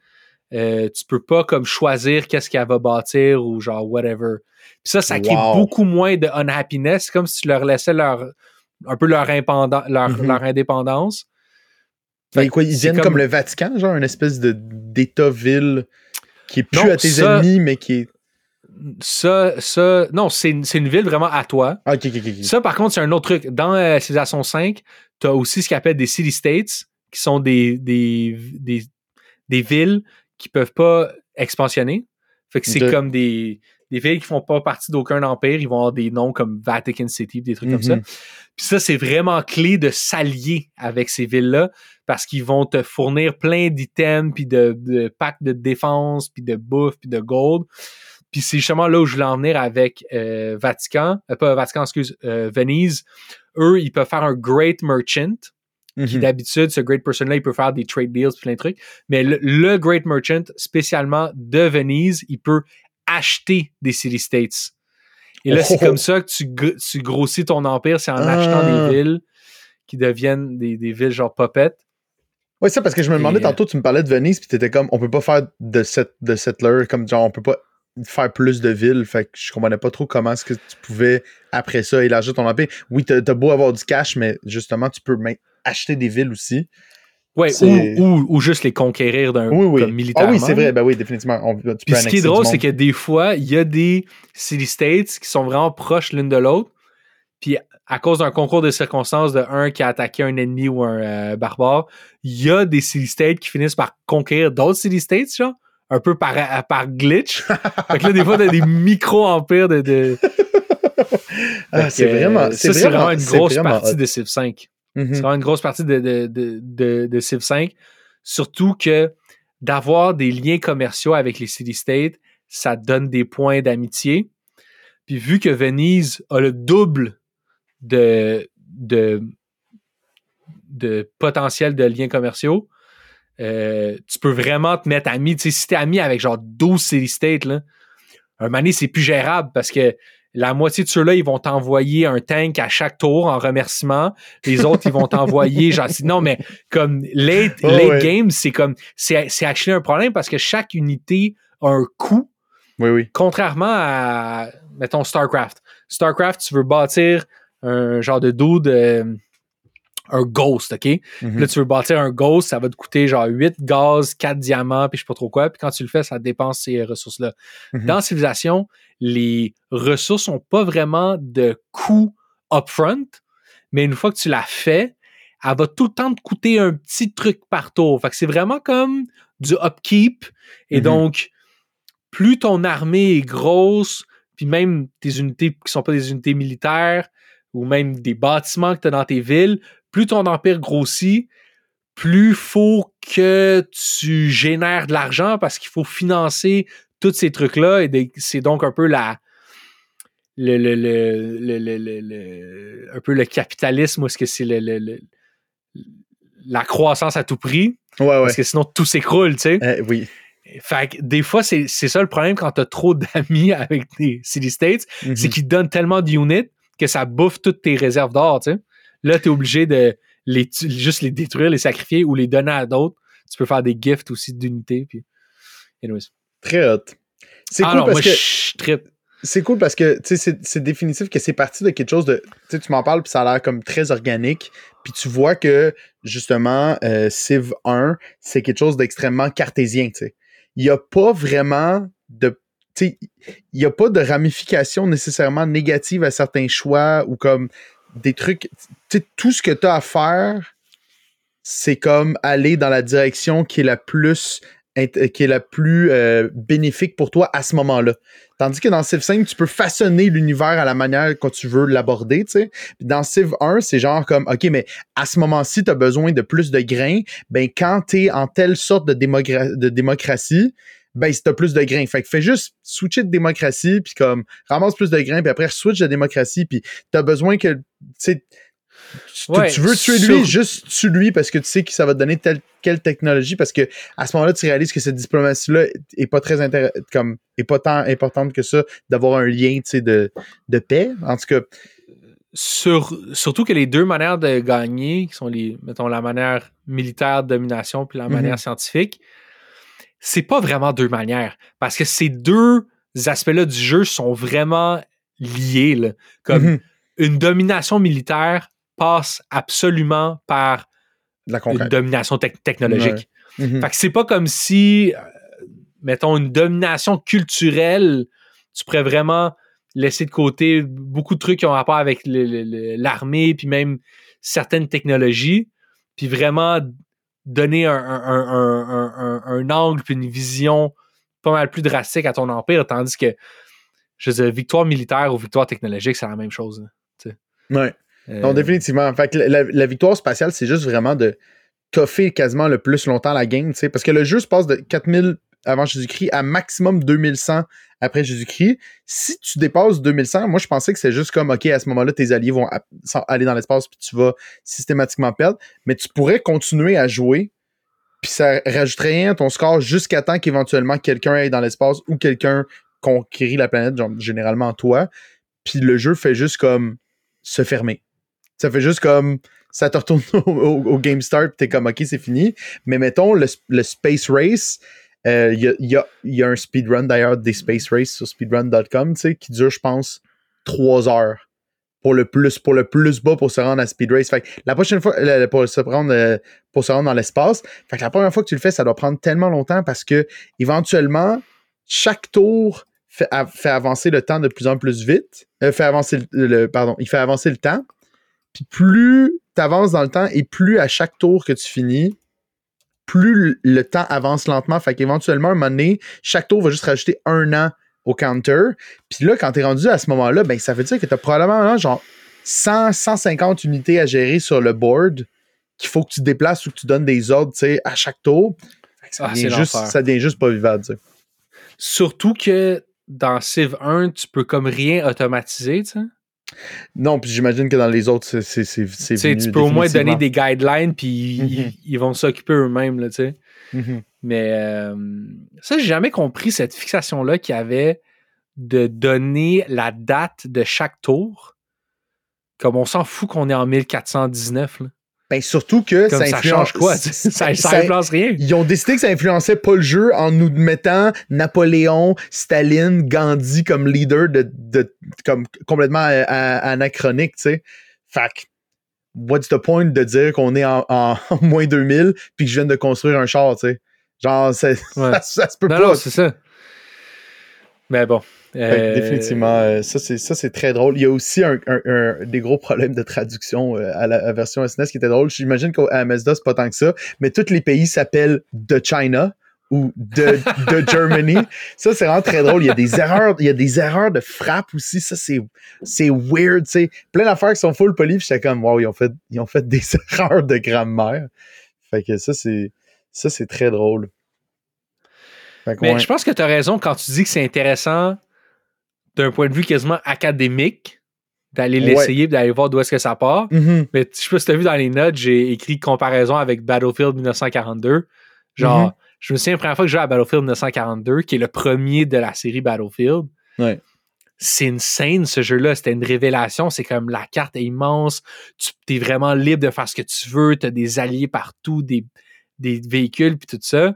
Euh, tu peux pas comme choisir qu'est-ce qu'elle va bâtir ou genre whatever. Puis ça, ça crée beaucoup moins de unhappiness. C'est comme si tu leur laissais leur un peu leur, Mhm. leur indépendance. Mais quoi, ils viennent comme... comme- le Vatican, genre une espèce de d'État-ville qui est plus Non, à tes ça- ennemis, mais qui est. Ça, ça, non, c'est une, ville vraiment à toi. Ah. Ça, par contre, c'est un autre truc. Dans euh, Civilization 5, tu as aussi ce qu'on appelle des city states, qui sont des, des, des, des villes qui peuvent pas expansionner. Fait que c'est comme des, des villes qui font pas partie d'aucun empire. Ils vont avoir des noms comme Vatican City, des trucs comme ça. Mhm. Puis ça, c'est vraiment clé de s'allier avec ces villes-là parce qu'ils vont te fournir plein d'items, puis de, de packs de défense, puis de bouffe, puis de gold. Puis c'est justement là où je voulais en venir avec euh, Vatican, euh, pas Vatican, excuse, euh, Venise. Eux, ils peuvent faire un great merchant, qui Mhm. d'habitude, ce great person-là, il peut faire des trade deals, plein de trucs. Mais le, le great merchant, spécialement de Venise, il peut acheter des city states. Et là, c'est Oh. comme ça que tu, tu grossis ton empire, c'est en achetant Ah. des villes qui deviennent des, des villes genre puppet. Ouais, ça, parce que je me demandais Et, euh, tantôt, tu me parlais de Venise, puis t'étais comme, on peut pas faire de, set, de settler, comme genre, on peut pas faire plus de villes, fait que je comprenais pas trop comment est-ce que tu pouvais, après ça, élargir ton empire. Oui, t'as t'as beau avoir du cash, mais justement, tu peux même acheter des villes aussi. Ouais, ou, ou, ou juste les conquérir d'un Oui, oui. comme Ah oui, c'est vrai, ben oui, définitivement. On, tu peux Puis ce qui est drôle, c'est que des fois, il y a des city states qui sont vraiment proches l'une de l'autre. Puis à cause d'un concours de circonstances de un qui a attaqué un ennemi ou un euh, barbare, il y a des city states qui finissent par conquérir d'autres city states, genre, un peu par, par glitch. fait que là, des fois, t'as des micro-empires de. de... Ah, c'est vraiment, euh, Ça, c'est vraiment une grosse vraiment partie hot. de Civ 5. Mhm. C'est vraiment une grosse partie de, de, de, de, de Civ 5. Surtout que d'avoir des liens commerciaux avec les city-states, ça donne des points d'amitié. Puis vu que Venise a le double de, de, de potentiel de liens commerciaux, euh, tu peux vraiment te mettre ami. Tu sais, si t'es ami avec genre 12 city-states, là, un donné, c'est plus gérable parce que la moitié de ceux-là, ils vont t'envoyer un tank à chaque tour en remerciement. Les autres, ils vont t'envoyer, genre, non, mais comme late, Oh, late ouais. game, c'est comme, c'est, c'est actually un problème parce que chaque unité a un coût, Oui, oui. contrairement à, mettons, StarCraft. StarCraft, tu veux bâtir un genre de dude, euh, un ghost, OK? Mhm. Là, tu veux bâtir un ghost, ça va te coûter genre 8 gaz, 4 diamants, puis je sais pas trop quoi. Puis quand tu le fais, ça dépense ces ressources-là. Mhm. Dans Civilisation, les ressources n'ont pas vraiment de coût upfront, mais une fois que tu l'as fait, elle va tout le temps te coûter un petit truc par tour. Fait que c'est vraiment comme du upkeep. Et Mhm. donc, plus ton armée est grosse, puis même tes unités qui sont pas des unités militaires, ou même des bâtiments que tu as dans tes villes, plus ton empire grossit, plus faut que tu génères de l'argent parce qu'il faut financer tous ces trucs-là. Et c'est donc un peu la. Le, le, le, le, le- le- le- un peu le capitalisme, est-ce que c'est le, la croissance à tout prix? Ouais, ouais. Parce que sinon tout s'écroule, tu sais. Eh, oui. Fait que des fois, c'est ça le problème quand t'as trop d'amis avec des City States, Mhm. c'est qu'ils te donnent tellement d'units que ça bouffe toutes tes réserves d'or, tu sais. Là, t'es obligé de les, tu- juste les détruire, les sacrifier ou les donner à d'autres. Tu peux faire des gifts aussi d'unités, puis... Anyways. Très hot. C'est Ah cool non, parce moi, que. c'est cool parce que c'est définitif que c'est parti de quelque chose de. Tu m'en parles, puis ça a l'air comme très organique. Puis tu vois que, justement, euh, Civ 1, c'est quelque chose d'extrêmement cartésien. Il n'y a pas vraiment de. Il n'y a pas de ramification nécessairement négative à certains choix ou comme des trucs. tout ce que tu as à faire, c'est comme aller dans la direction qui est la plus euh, bénéfique pour toi à ce moment-là. Tandis que dans Civ 5, tu peux façonner l'univers à la manière que tu veux l'aborder, tu sais. Dans Civ 1, c'est genre comme, OK, mais à ce moment-ci, tu as besoin de plus de grains. Ben, quand tu es en telle sorte de démocratie, ben, si t'as plus de grains. Fait que fais juste switcher de démocratie, puis comme, ramasse plus de grains, puis après, switch de démocratie, puis t'as besoin que, tu sais, tu, veux tuer lui, juste tue lui parce que tu sais que ça va te donner telle quelle technologie parce que à ce moment-là, tu réalises que cette diplomatie-là est pas très comme est pas tant importante que ça d'avoir un lien de, de paix. En tout cas. Sur, surtout que les deux manières de gagner, qui sont les, mettons, la manière militaire de domination puis la mm-hmm. manière scientifique, c'est pas vraiment deux manières. Parce que ces deux aspects-là du jeu sont vraiment liés. Comme mm-hmm. une domination militaire passe absolument par la une domination technologique. Mhm. Fait que c'est pas comme si, euh, mettons, une domination culturelle, tu pourrais vraiment laisser de côté beaucoup de trucs qui ont rapport avec l'armée, puis même certaines technologies, puis vraiment donner un, un, angle puis une vision pas mal plus drastique à ton empire, tandis que, je veux dire, victoire militaire ou victoire technologique, c'est la même chose. ouais. Non, euh, définitivement. Fait que la, victoire spatiale, c'est juste vraiment de toffer quasiment le plus longtemps la game, tu sais, parce que le jeu se passe de 4000 avant Jésus-Christ à maximum 2100 après Jésus-Christ. Si tu dépasses 2100, moi je pensais que c'est juste comme, OK, à ce moment-là, tes alliés vont aller dans l'espace puis tu vas systématiquement perdre, mais tu pourrais continuer à jouer puis ça rajouterait rien à ton score jusqu'à temps qu'éventuellement quelqu'un aille dans l'espace ou quelqu'un conquérit la planète, genre généralement toi, puis le jeu fait juste comme se fermer. Ça fait juste comme ça te retourne au, Game Start, t'es comme ok, c'est fini. Mais mettons le, Space Race, il euh, y, a, y, a, un speedrun d'ailleurs des Space Race sur speedrun.com qui dure, je pense, trois heures pour le plus pour le plus bas pour se rendre à Speed Race. Fait la prochaine fois, pour se rendre, euh, pour se rendre dans l'espace, fait que la première fois que tu le fais, ça doit prendre tellement longtemps parce que éventuellement, chaque tour fait, fait avancer le temps de plus en plus vite. Euh, fait avancer le, pardon, il fait avancer le temps. Puis plus tu avances dans le temps et plus à chaque tour que tu finis, plus le, temps avance lentement. Fait qu'éventuellement, à un moment donné, chaque tour va juste rajouter un an au counter. Puis là, quand tu es rendu à ce moment-là, ben, ça veut dire que tu as probablement genre 100, 150 unités à gérer sur le board qu'il faut que tu déplaces ou que tu donnes des ordres à chaque tour. Ça, ah, devient juste, ça devient juste pas vivable. Surtout que dans Civ 1, tu peux comme rien automatiser. sais. Non, puis j'imagine que dans les autres, c'est c'est Tu peux au moins donner des guidelines, puis ils, vont s'occuper eux-mêmes, tu sais. Mm-hmm. Mais euh, ça, j'ai jamais compris cette fixation-là qu'il y avait de donner la date de chaque tour. Comme on s'en fout qu'on est en 1419. Là. Ben surtout que ça, influence quoi ça, influence rien. Ils ont décidé que ça influençait pas le jeu en nous mettant Napoléon, Staline, Gandhi comme leader de, de comme complètement euh, anachronique, tu sais. Fait what's the point de dire qu'on est en, en, moins 2000 puis que je viens de construire un char, tu sais? Genre ça, ça, se peut pas. Non, c'est ça. Mais bon, euh, définitivement, euh, ça c'est très drôle. Il y a aussi un, des gros problèmes de traduction euh, à la version SNES qui était drôle. J'imagine qu'à MSDOS, c'est pas tant que ça, mais tous les pays s'appellent The China ou de, de Germany. Ça, c'est vraiment très drôle. Il y a des erreurs, il y a des erreurs de frappe aussi. Ça, c'est, c'est weird, tu sais. Plein d'affaires qui sont full polis, j'étais comme, wow, ils ont fait, ils ont fait des erreurs de grammaire. Fait que ça, c'est, ça, c'est très drôle. Mais je pense que tu as raison quand tu dis que c'est intéressant d'un point de vue quasiment académique, d'aller l'essayer d'aller voir d'où est-ce que ça part. Mm-hmm. Mais je sais pas si tu as vu dans les notes, j'ai écrit comparaison avec Battlefield 1942. Genre, mm-hmm. je me souviens la première fois que j'ai joué à Battlefield 1942, qui est le premier de la série Battlefield. C'est une scène, ce jeu-là. C'était une révélation. C'est comme la carte est immense. Tu es vraiment libre de faire ce que tu veux. Tu as des alliés partout, des, des véhicules, puis tout ça.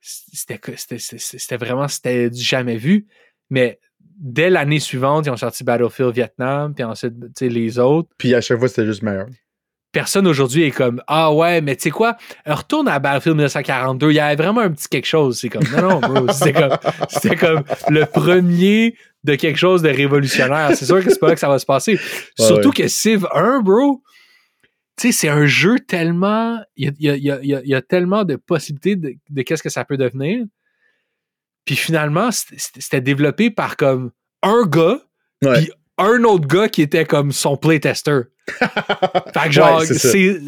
C'était vraiment, c'était du jamais vu. Mais dès l'année suivante, ils ont sorti Battlefield Vietnam, puis ensuite, tu sais, les autres. Puis à chaque fois, c'était juste meilleur. Personne aujourd'hui est comme Ah ouais, mais tu sais quoi, retourne à Battlefield 1942, il y avait vraiment un petit quelque chose. C'est comme Non, non, bro, c'était comme, comme le premier de quelque chose de révolutionnaire. C'est sûr que c'est pas là que ça va se passer. Surtout que Civ 1, bro, tu sais, c'est un jeu tellement. Il y a, y, a, y, y a, tellement de possibilités de, de qu'est-ce que ça peut devenir. Puis finalement, c'était développé par comme un gars, puis un autre gars qui était comme son playtester. fait que genre, Ouais,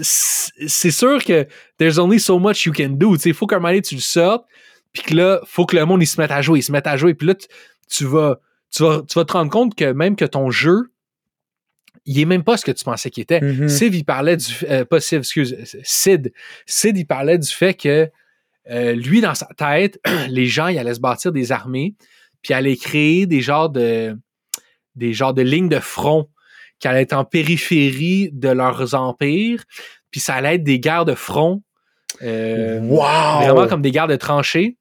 c'est sûr que there's only so much you can do. Il faut qu'à un moment donné, tu le sortes, puis que là, faut que le monde il se mette à jouer, il se mette à jouer. Puis là, tu, tu vas, tu, vas, tu vas te rendre compte que même que ton jeu, il est même pas ce que tu pensais qu'il était. Civ, il parlait du. euh, pas Civ, excuse. Sid. Sid, il parlait du fait que euh, lui, dans sa tête, les gens, ils allaient se bâtir des armées, puis allaient créer des genres de. des genres de lignes de front qui allaient être en périphérie de leurs empires, puis ça allait être des guerres de front. euh, wow! Vraiment comme des guerres de tranchées.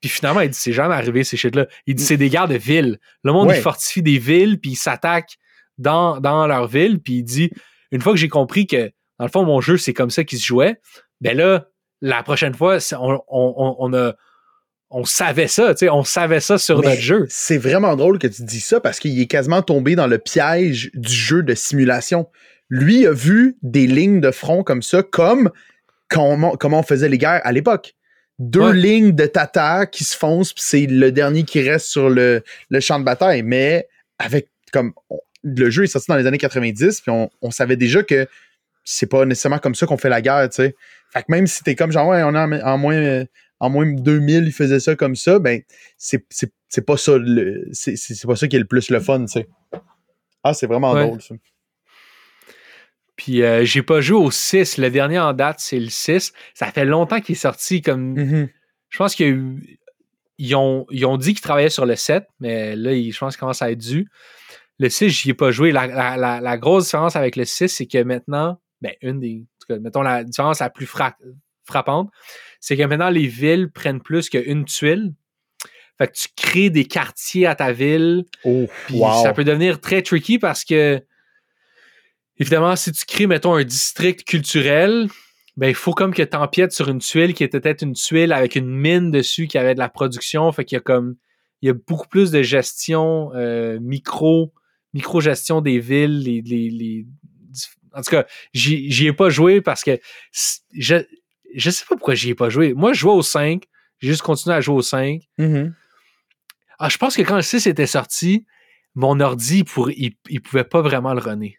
Puis finalement, il dit, c'est jamais arrivé ces shit-là. Il dit, c'est des guerres de villes. Le monde, Ouais. il fortifie des villes, puis il s'attaque dans, dans leur ville, puis il dit, une fois que j'ai compris que, dans le fond, mon jeu, c'est comme ça qu'il se jouait, ben là, la prochaine fois, on, on, on, on a, on savait ça, tu sais, on savait ça sur Mais notre jeu. C'est vraiment drôle que tu dis ça parce qu'il est quasiment tombé dans le piège du jeu de simulation. Lui a vu des lignes de front comme ça, comme comment, comment on faisait les guerres à l'époque. Deux Ouais. lignes de tata qui se foncent, puis c'est le dernier qui reste sur le, le champ de bataille. Mais avec comme on- le jeu est sorti dans les années 90, puis on, on savait déjà que c'est pas nécessairement comme ça qu'on fait la guerre, tu sais. Fait que même si t'es comme genre, ouais, on est en, en moins, euh, en moins 2000, ils faisaient ça comme ça, ben, c'est, pas ça, le, c'est, pas ça qui est le plus le fun, tu sais. Ah, c'est vraiment Ouais. drôle, ça. Puis euh, j'ai pas joué au 6. Le dernier en date, c'est le 6. Ça fait longtemps qu'il est sorti comme Mhm. Je pense qu'ils ils ont, ils ont dit qu'ils travaillaient sur le 7, mais là, je pense qu'ils commencent à être dû. Le 6, j'y ai pas joué. La, la- la- la grosse différence avec le 6, c'est que maintenant, ben, une des. Cas, mettons la différence la plus fra- frappante, c'est que maintenant, les villes prennent plus qu'une tuile. Fait que tu crées des quartiers à ta ville. Oh, wow. ça peut devenir très tricky parce que, évidemment, si tu crées, mettons, un district culturel, ben, il faut comme que tu empiètes sur une tuile qui était peut-être une tuile avec une mine dessus qui avait de la production. Fait qu'il y a comme, il y a beaucoup plus de gestion euh, micro, micro-gestion des villes, les, les, les- en tout cas, j'y ai pas joué parce que je, je sais pas pourquoi j'y ai pas joué. Moi, je jouais au 5. J'ai juste continué à jouer au 5. Mhm. Ah, je pense que quand le 6 était sorti, mon ordi, pour, il, il pouvait pas vraiment le runner.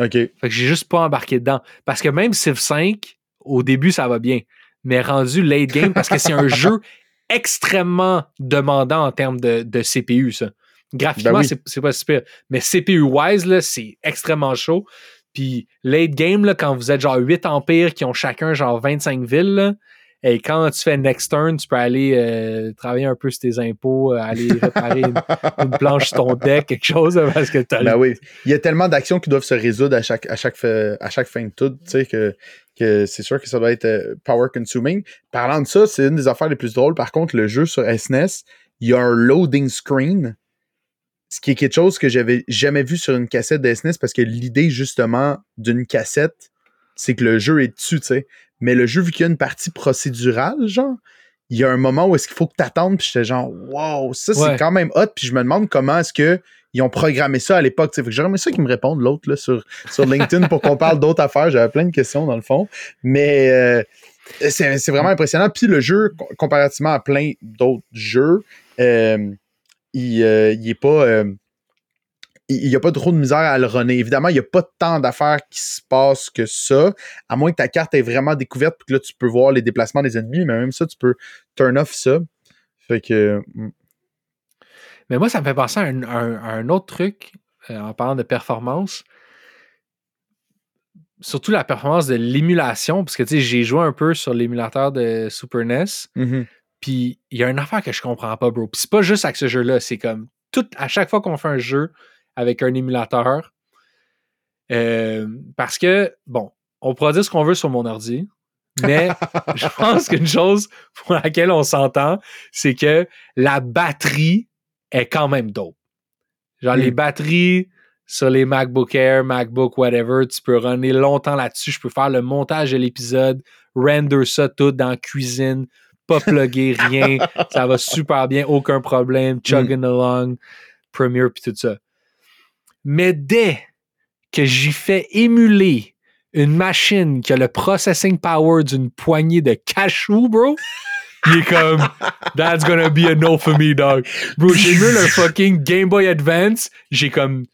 OK. Fait que j'ai juste pas embarqué dedans. Parce que même Civ 5, au début, ça va bien. Mais rendu late game, parce que c'est un jeu extrêmement demandant en termes de, de CPU, ça. Graphiquement, Ben oui. c'est- pas super. Mais CPU-wise, c'est extrêmement chaud. Puis late game, là, quand vous êtes genre 8 empires qui ont chacun genre 25 villes, là, et quand tu fais next turn, tu peux aller euh, travailler un peu sur tes impôts, euh, aller réparer une, une planche sur ton deck, quelque chose, parce que t'as Ben oui. Il y a tellement d'actions qui doivent se résoudre à chaque, à chaque, à chaque fin de tout, tu sais, que, que c'est sûr que ça doit être euh, power consuming. Parlant de ça, c'est une des affaires les plus drôles. Par contre, le jeu sur SNES, il y a un loading screen, ce qui est quelque chose que j'avais jamais vu sur une cassette de SNES parce que l'idée, justement, d'une cassette, c'est que le jeu est dessus, tu sais. Mais le jeu, vu qu'il y a une partie procédurale, genre, il y a un moment où est-ce qu'il faut que t'attendes, puis j'étais genre, wow, ça c'est Ouais. quand même hot, puis je me demande comment est-ce que ils ont programmé ça à l'époque. tu sais. Fait que aimé ça qu'ils me répondent, l'autre, là, sur, sur LinkedIn pour qu'on parle d'autres affaires. J'avais plein de questions, dans le fond. Mais euh, c'est c'est vraiment impressionnant. Puis le jeu, com- comparativement à plein d'autres jeux, euh, il, euh, pas. euh, il n'y a pas trop de misère à le runner. Évidemment, il n'y a pas tant d'affaires qui se passent que ça, à moins que ta carte est vraiment découverte, puis que là, tu peux voir les déplacements des ennemis, mais même ça, tu peux turn off ça. Fait que. mm, Mais moi, ça me fait penser à un, un- à un autre truc euh, en parlant de performance. Surtout la performance de l'émulation, parce que tu sais, j'ai joué un peu sur l'émulateur de Super NES. mhm. Puis il y a une affaire que je comprends pas, bro. Puis c'est pas juste avec ce jeu-là, c'est comme tout, à chaque fois qu'on fait un jeu avec un émulateur. euh, parce que, bon, on pourra dire ce qu'on veut sur mon ordi, mais je pense qu'une chose pour laquelle on s'entend, c'est que la batterie est quand même dope. Genre, Mm. les batteries sur les MacBook Air, MacBook, whatever, tu peux runner longtemps là-dessus. Je peux faire le montage de l'épisode, render ça tout dans la cuisine, pas plugger, rien. Ça va super bien, aucun problème. Chugging along, Premiere, puis tout ça. Mais dès que j'y fais émuler une machine qui a le processing power d'une poignée de cachou, bro, il est comme That's gonna be a no for me, dog. Bro, j'émule un fucking Game Boy Advance, j'ai comme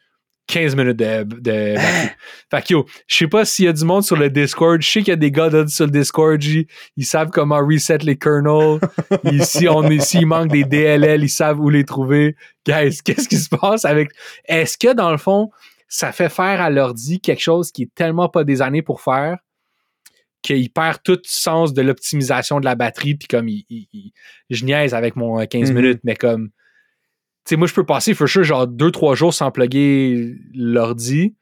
15 minutes de, de batterie. Fait que yo, je sais pas s'il y a du monde sur le Discord. Je sais qu'il y a des gars là, sur le Discord, J, ils savent comment reset les kernels. Ici, on est, s'il manque des DLL, ils savent où les trouver. Guys, qu'est-ce qui se passe avec. Est-ce que dans le fond, ça fait faire à l'ordi quelque chose qui est tellement pas des années pour faire qu'il perd tout sens de l'optimisation de la batterie, puis comme il, il- il- je niaise avec mon euh, 15 Mhm. minutes, mais comme sais, moi je peux passer for sure genre 2-3 jours sans plugger l'ordi.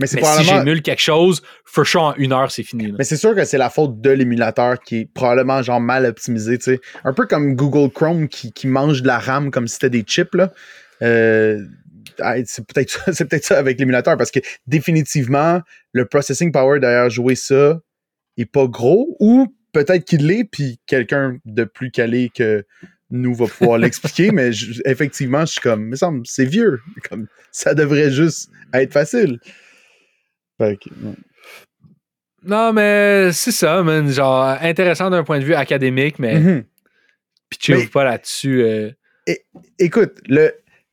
Mais c'est Mais si probablement. j'émule quelque chose, for sure en une heure, c'est fini. là. Mais c'est sûr que c'est la faute de l'émulateur qui est probablement genre mal optimisé, tu sais. Un peu comme Google Chrome qui, qui mange de la RAM comme si c'était des chips, là. Euh, c'est peut-être ça, c'est peut-être ça avec l'émulateur parce que définitivement, le processing power derrière jouer ça est pas gros ou peut-être qu'il l'est puis quelqu'un de plus calé que nous va pouvoir l'expliquer, mais je- effectivement, je suis comme, me semble, c'est vieux. Comme, ça devrait juste être facile. Fait que, ouais. Non, mais c'est ça, man. Genre, intéressant d'un point de vue académique, mais Mhm. pitchez-vous Mais- pas là-dessus. euh. écoute, le,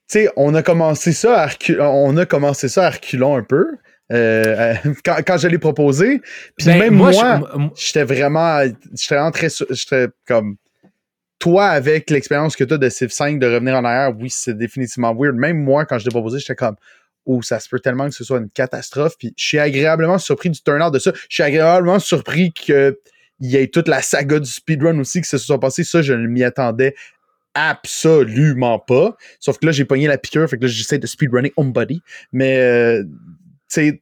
tu sais, on a commencé ça à on a commencé ça à reculons un peu euh, quand, quand je l'ai proposé. Puis Ben, même moi, j'étais vraiment, j'étais très, j'étais comme toi avec l'expérience que tu as de Civ 5 de revenir en arrière. Oui, c'est définitivement weird. Même moi, quand je l'ai proposé, j'étais comme oh, ça se peut tellement que ce soit une catastrophe. Puis je suis agréablement surpris du turn-out de ça. Je suis agréablement surpris que il y ait toute la saga du speedrun aussi qui se soit passé. Ça, je ne m'y attendais absolument pas. Sauf que là, j'ai pogné la piqûre, fait que là, j'essaie de speedrunner Homebody. Mais, euh, tu sais,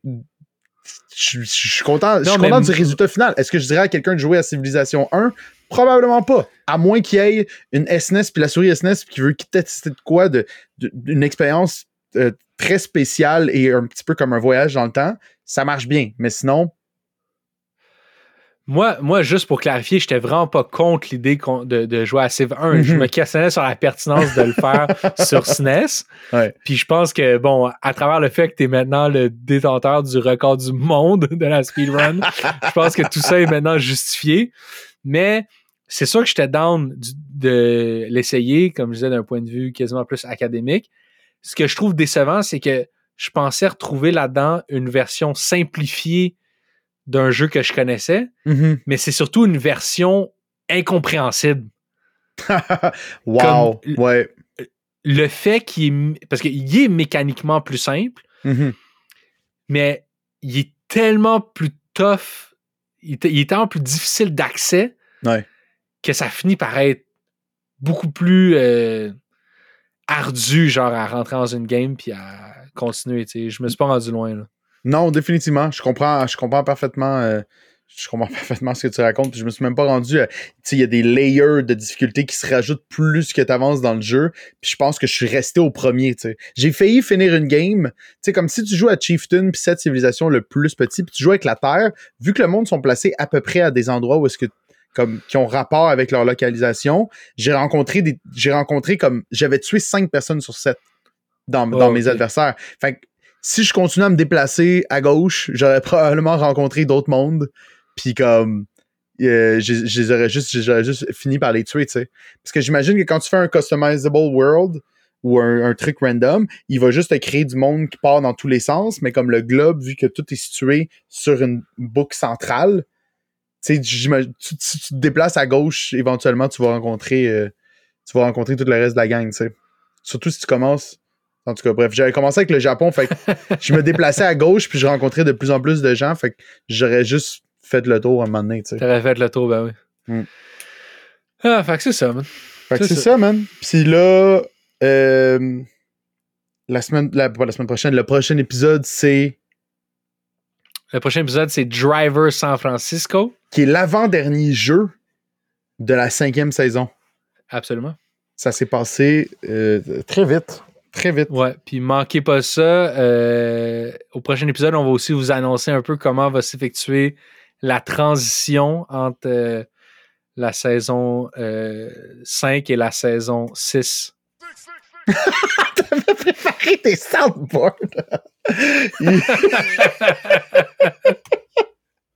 je suis content, je Non, content du résultat final. Est-ce que je dirais à quelqu'un de jouer à Civilization 1? Probablement pas. À moins qu'il y ait une SNES puis la souris SNES qui veut tester de quoi, de, de- d'une expérience euh, très spéciale et un petit peu comme un voyage dans le temps. Ça marche bien. Mais sinon, Moi, moi, juste pour clarifier, j'étais vraiment pas contre l'idée de, de jouer à Civ 1. Je Mhm. me questionnais sur la pertinence de le faire sur SNES. Ouais. Puis je pense que, bon, à travers le fait que tu es maintenant le détenteur du record du monde de la speedrun, je pense que tout ça est maintenant justifié. Mais c'est sûr que j'étais down du- de l'essayer, comme je disais, d'un point de vue quasiment plus académique. Ce que je trouve décevant, c'est que je pensais retrouver là-dedans une version simplifiée d'un jeu que je connaissais, mhm. mais c'est surtout une version incompréhensible. wow. Comme- ouais. Le fait qu'il est... Parce qu'il est mécaniquement plus simple, Mhm. mais il est tellement plus tough, il est, il est tellement plus difficile d'accès Ouais. Que ça finit par être beaucoup plus euh, ardu, genre à rentrer dans une game puis à continuer. tu sais. Je me suis pas rendu loin. Là. Non, définitivement. Je comprends, je comprends parfaitement. euh, je comprends parfaitement ce que tu racontes. Puis je me suis même pas rendu. Tu sais, il y a des layers de difficulté qui se rajoutent plus que tu avances dans le jeu. Puis je pense que je suis resté au premier. J'ai failli finir une game. Sais, comme si tu joues à Chieftain puis cette civilisation le plus petit, puis tu joues avec la Terre. Vu que le monde sont placés à peu près à des endroits où est-ce que comme qui ont rapport avec leur localisation, j'ai rencontré des, j'ai rencontré comme j'avais tué cinq personnes sur sept dans, Oh, dans mes adversaires. Fait que si je continuais à me déplacer à gauche, j'aurais probablement rencontré d'autres mondes. Puis comme, euh, je je les aurais juste, j'aurais juste fini par les tuer, tu sais. Parce que j'imagine que quand tu fais un customizable world ou un, un truc random, il va juste te créer du monde qui part dans tous les sens, mais comme le globe, vu que tout est situé sur une boucle centrale, tu tu- si tu te déplaces à gauche, éventuellement, tu vas rencontrer, euh, tu vas rencontrer tout le reste de la gang, tu sais. Surtout si tu commences. En tout cas, bref, j'avais commencé avec le Japon, fait que je me déplaçais à gauche, puis je rencontrais de plus en plus de gens, fait que j'aurais juste fait le tour à un moment donné, tu sais. T'aurais fait le tour, ben oui. Mm. Ah, fait que c'est ça, man. Fait que C'est c'est ça. ça, man. Puis là, euh, la semaine, la, pas la semaine prochaine, le prochain épisode, c'est Le prochain épisode, c'est Driver San Francisco. qui est l'avant-dernier jeu de la cinquième saison. Absolument. Ça s'est passé euh, très vite. Très vite. Ouais, puis manquez pas ça. Euh, au prochain épisode, on va aussi vous annoncer un peu comment va s'effectuer la transition entre euh, la saison 5 et la saison 6. T'avais préparé tes soundboards.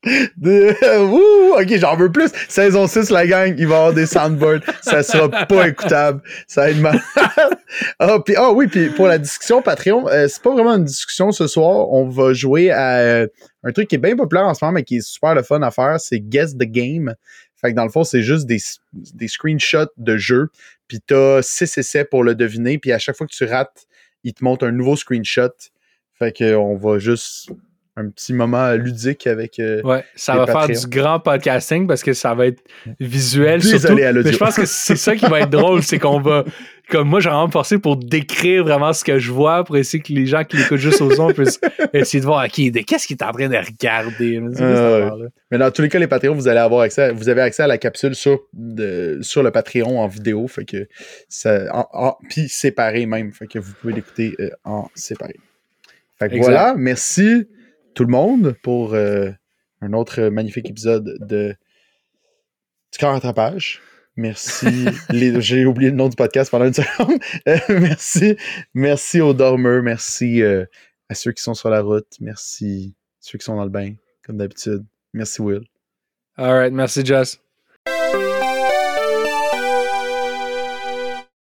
Ok, j'en veux plus. Saison 6, la gang, il va y avoir des soundboards. Ça sera pas écoutable. Ça va être mal. ah, ah oui, puis pour la discussion Patreon, euh, c'est pas vraiment une discussion ce soir. On va jouer à euh, un truc qui est bien populaire en ce moment, mais qui est super le fun à faire. C'est Guess the Game. Fait que dans le fond, c'est juste des, des screenshots de jeux. Puis t'as 6 essais pour le deviner. Puis à chaque fois que tu rates, il te montre un nouveau screenshot. Fait qu'on va juste un petit moment ludique avec. Euh, ouais, ça va faire du grand podcasting parce que ça va être visuel. Désolé surtout. à l'audio. Mais je pense que c'est ça qui va être drôle, c'est qu'on va. Comme moi, j'ai vraiment forcé pour décrire vraiment ce que je vois, pour essayer que les gens qui l'écoutent juste au son puissent essayer de voir qui, qu'est-ce qu'il est en train de regarder. Ah, ouais. Mais dans tous les cas, les Patreons, vous allez avoir accès, vous avez accès à la capsule sur, de, sur le Patreon en vidéo. Fait que ça, en, en- puis séparé même. Fait que vous pouvez l'écouter euh, en séparé. Fait que Exact. voilà. Merci tout le monde pour euh, un autre magnifique épisode de Du corps rattrapage. Merci. les- J'ai oublié le nom du podcast pendant une seconde. Euh, merci. Merci aux dormeurs. Merci euh, à ceux qui sont sur la route. Merci à ceux qui sont dans le bain, comme d'habitude. Merci, Will. All right, merci, Jess.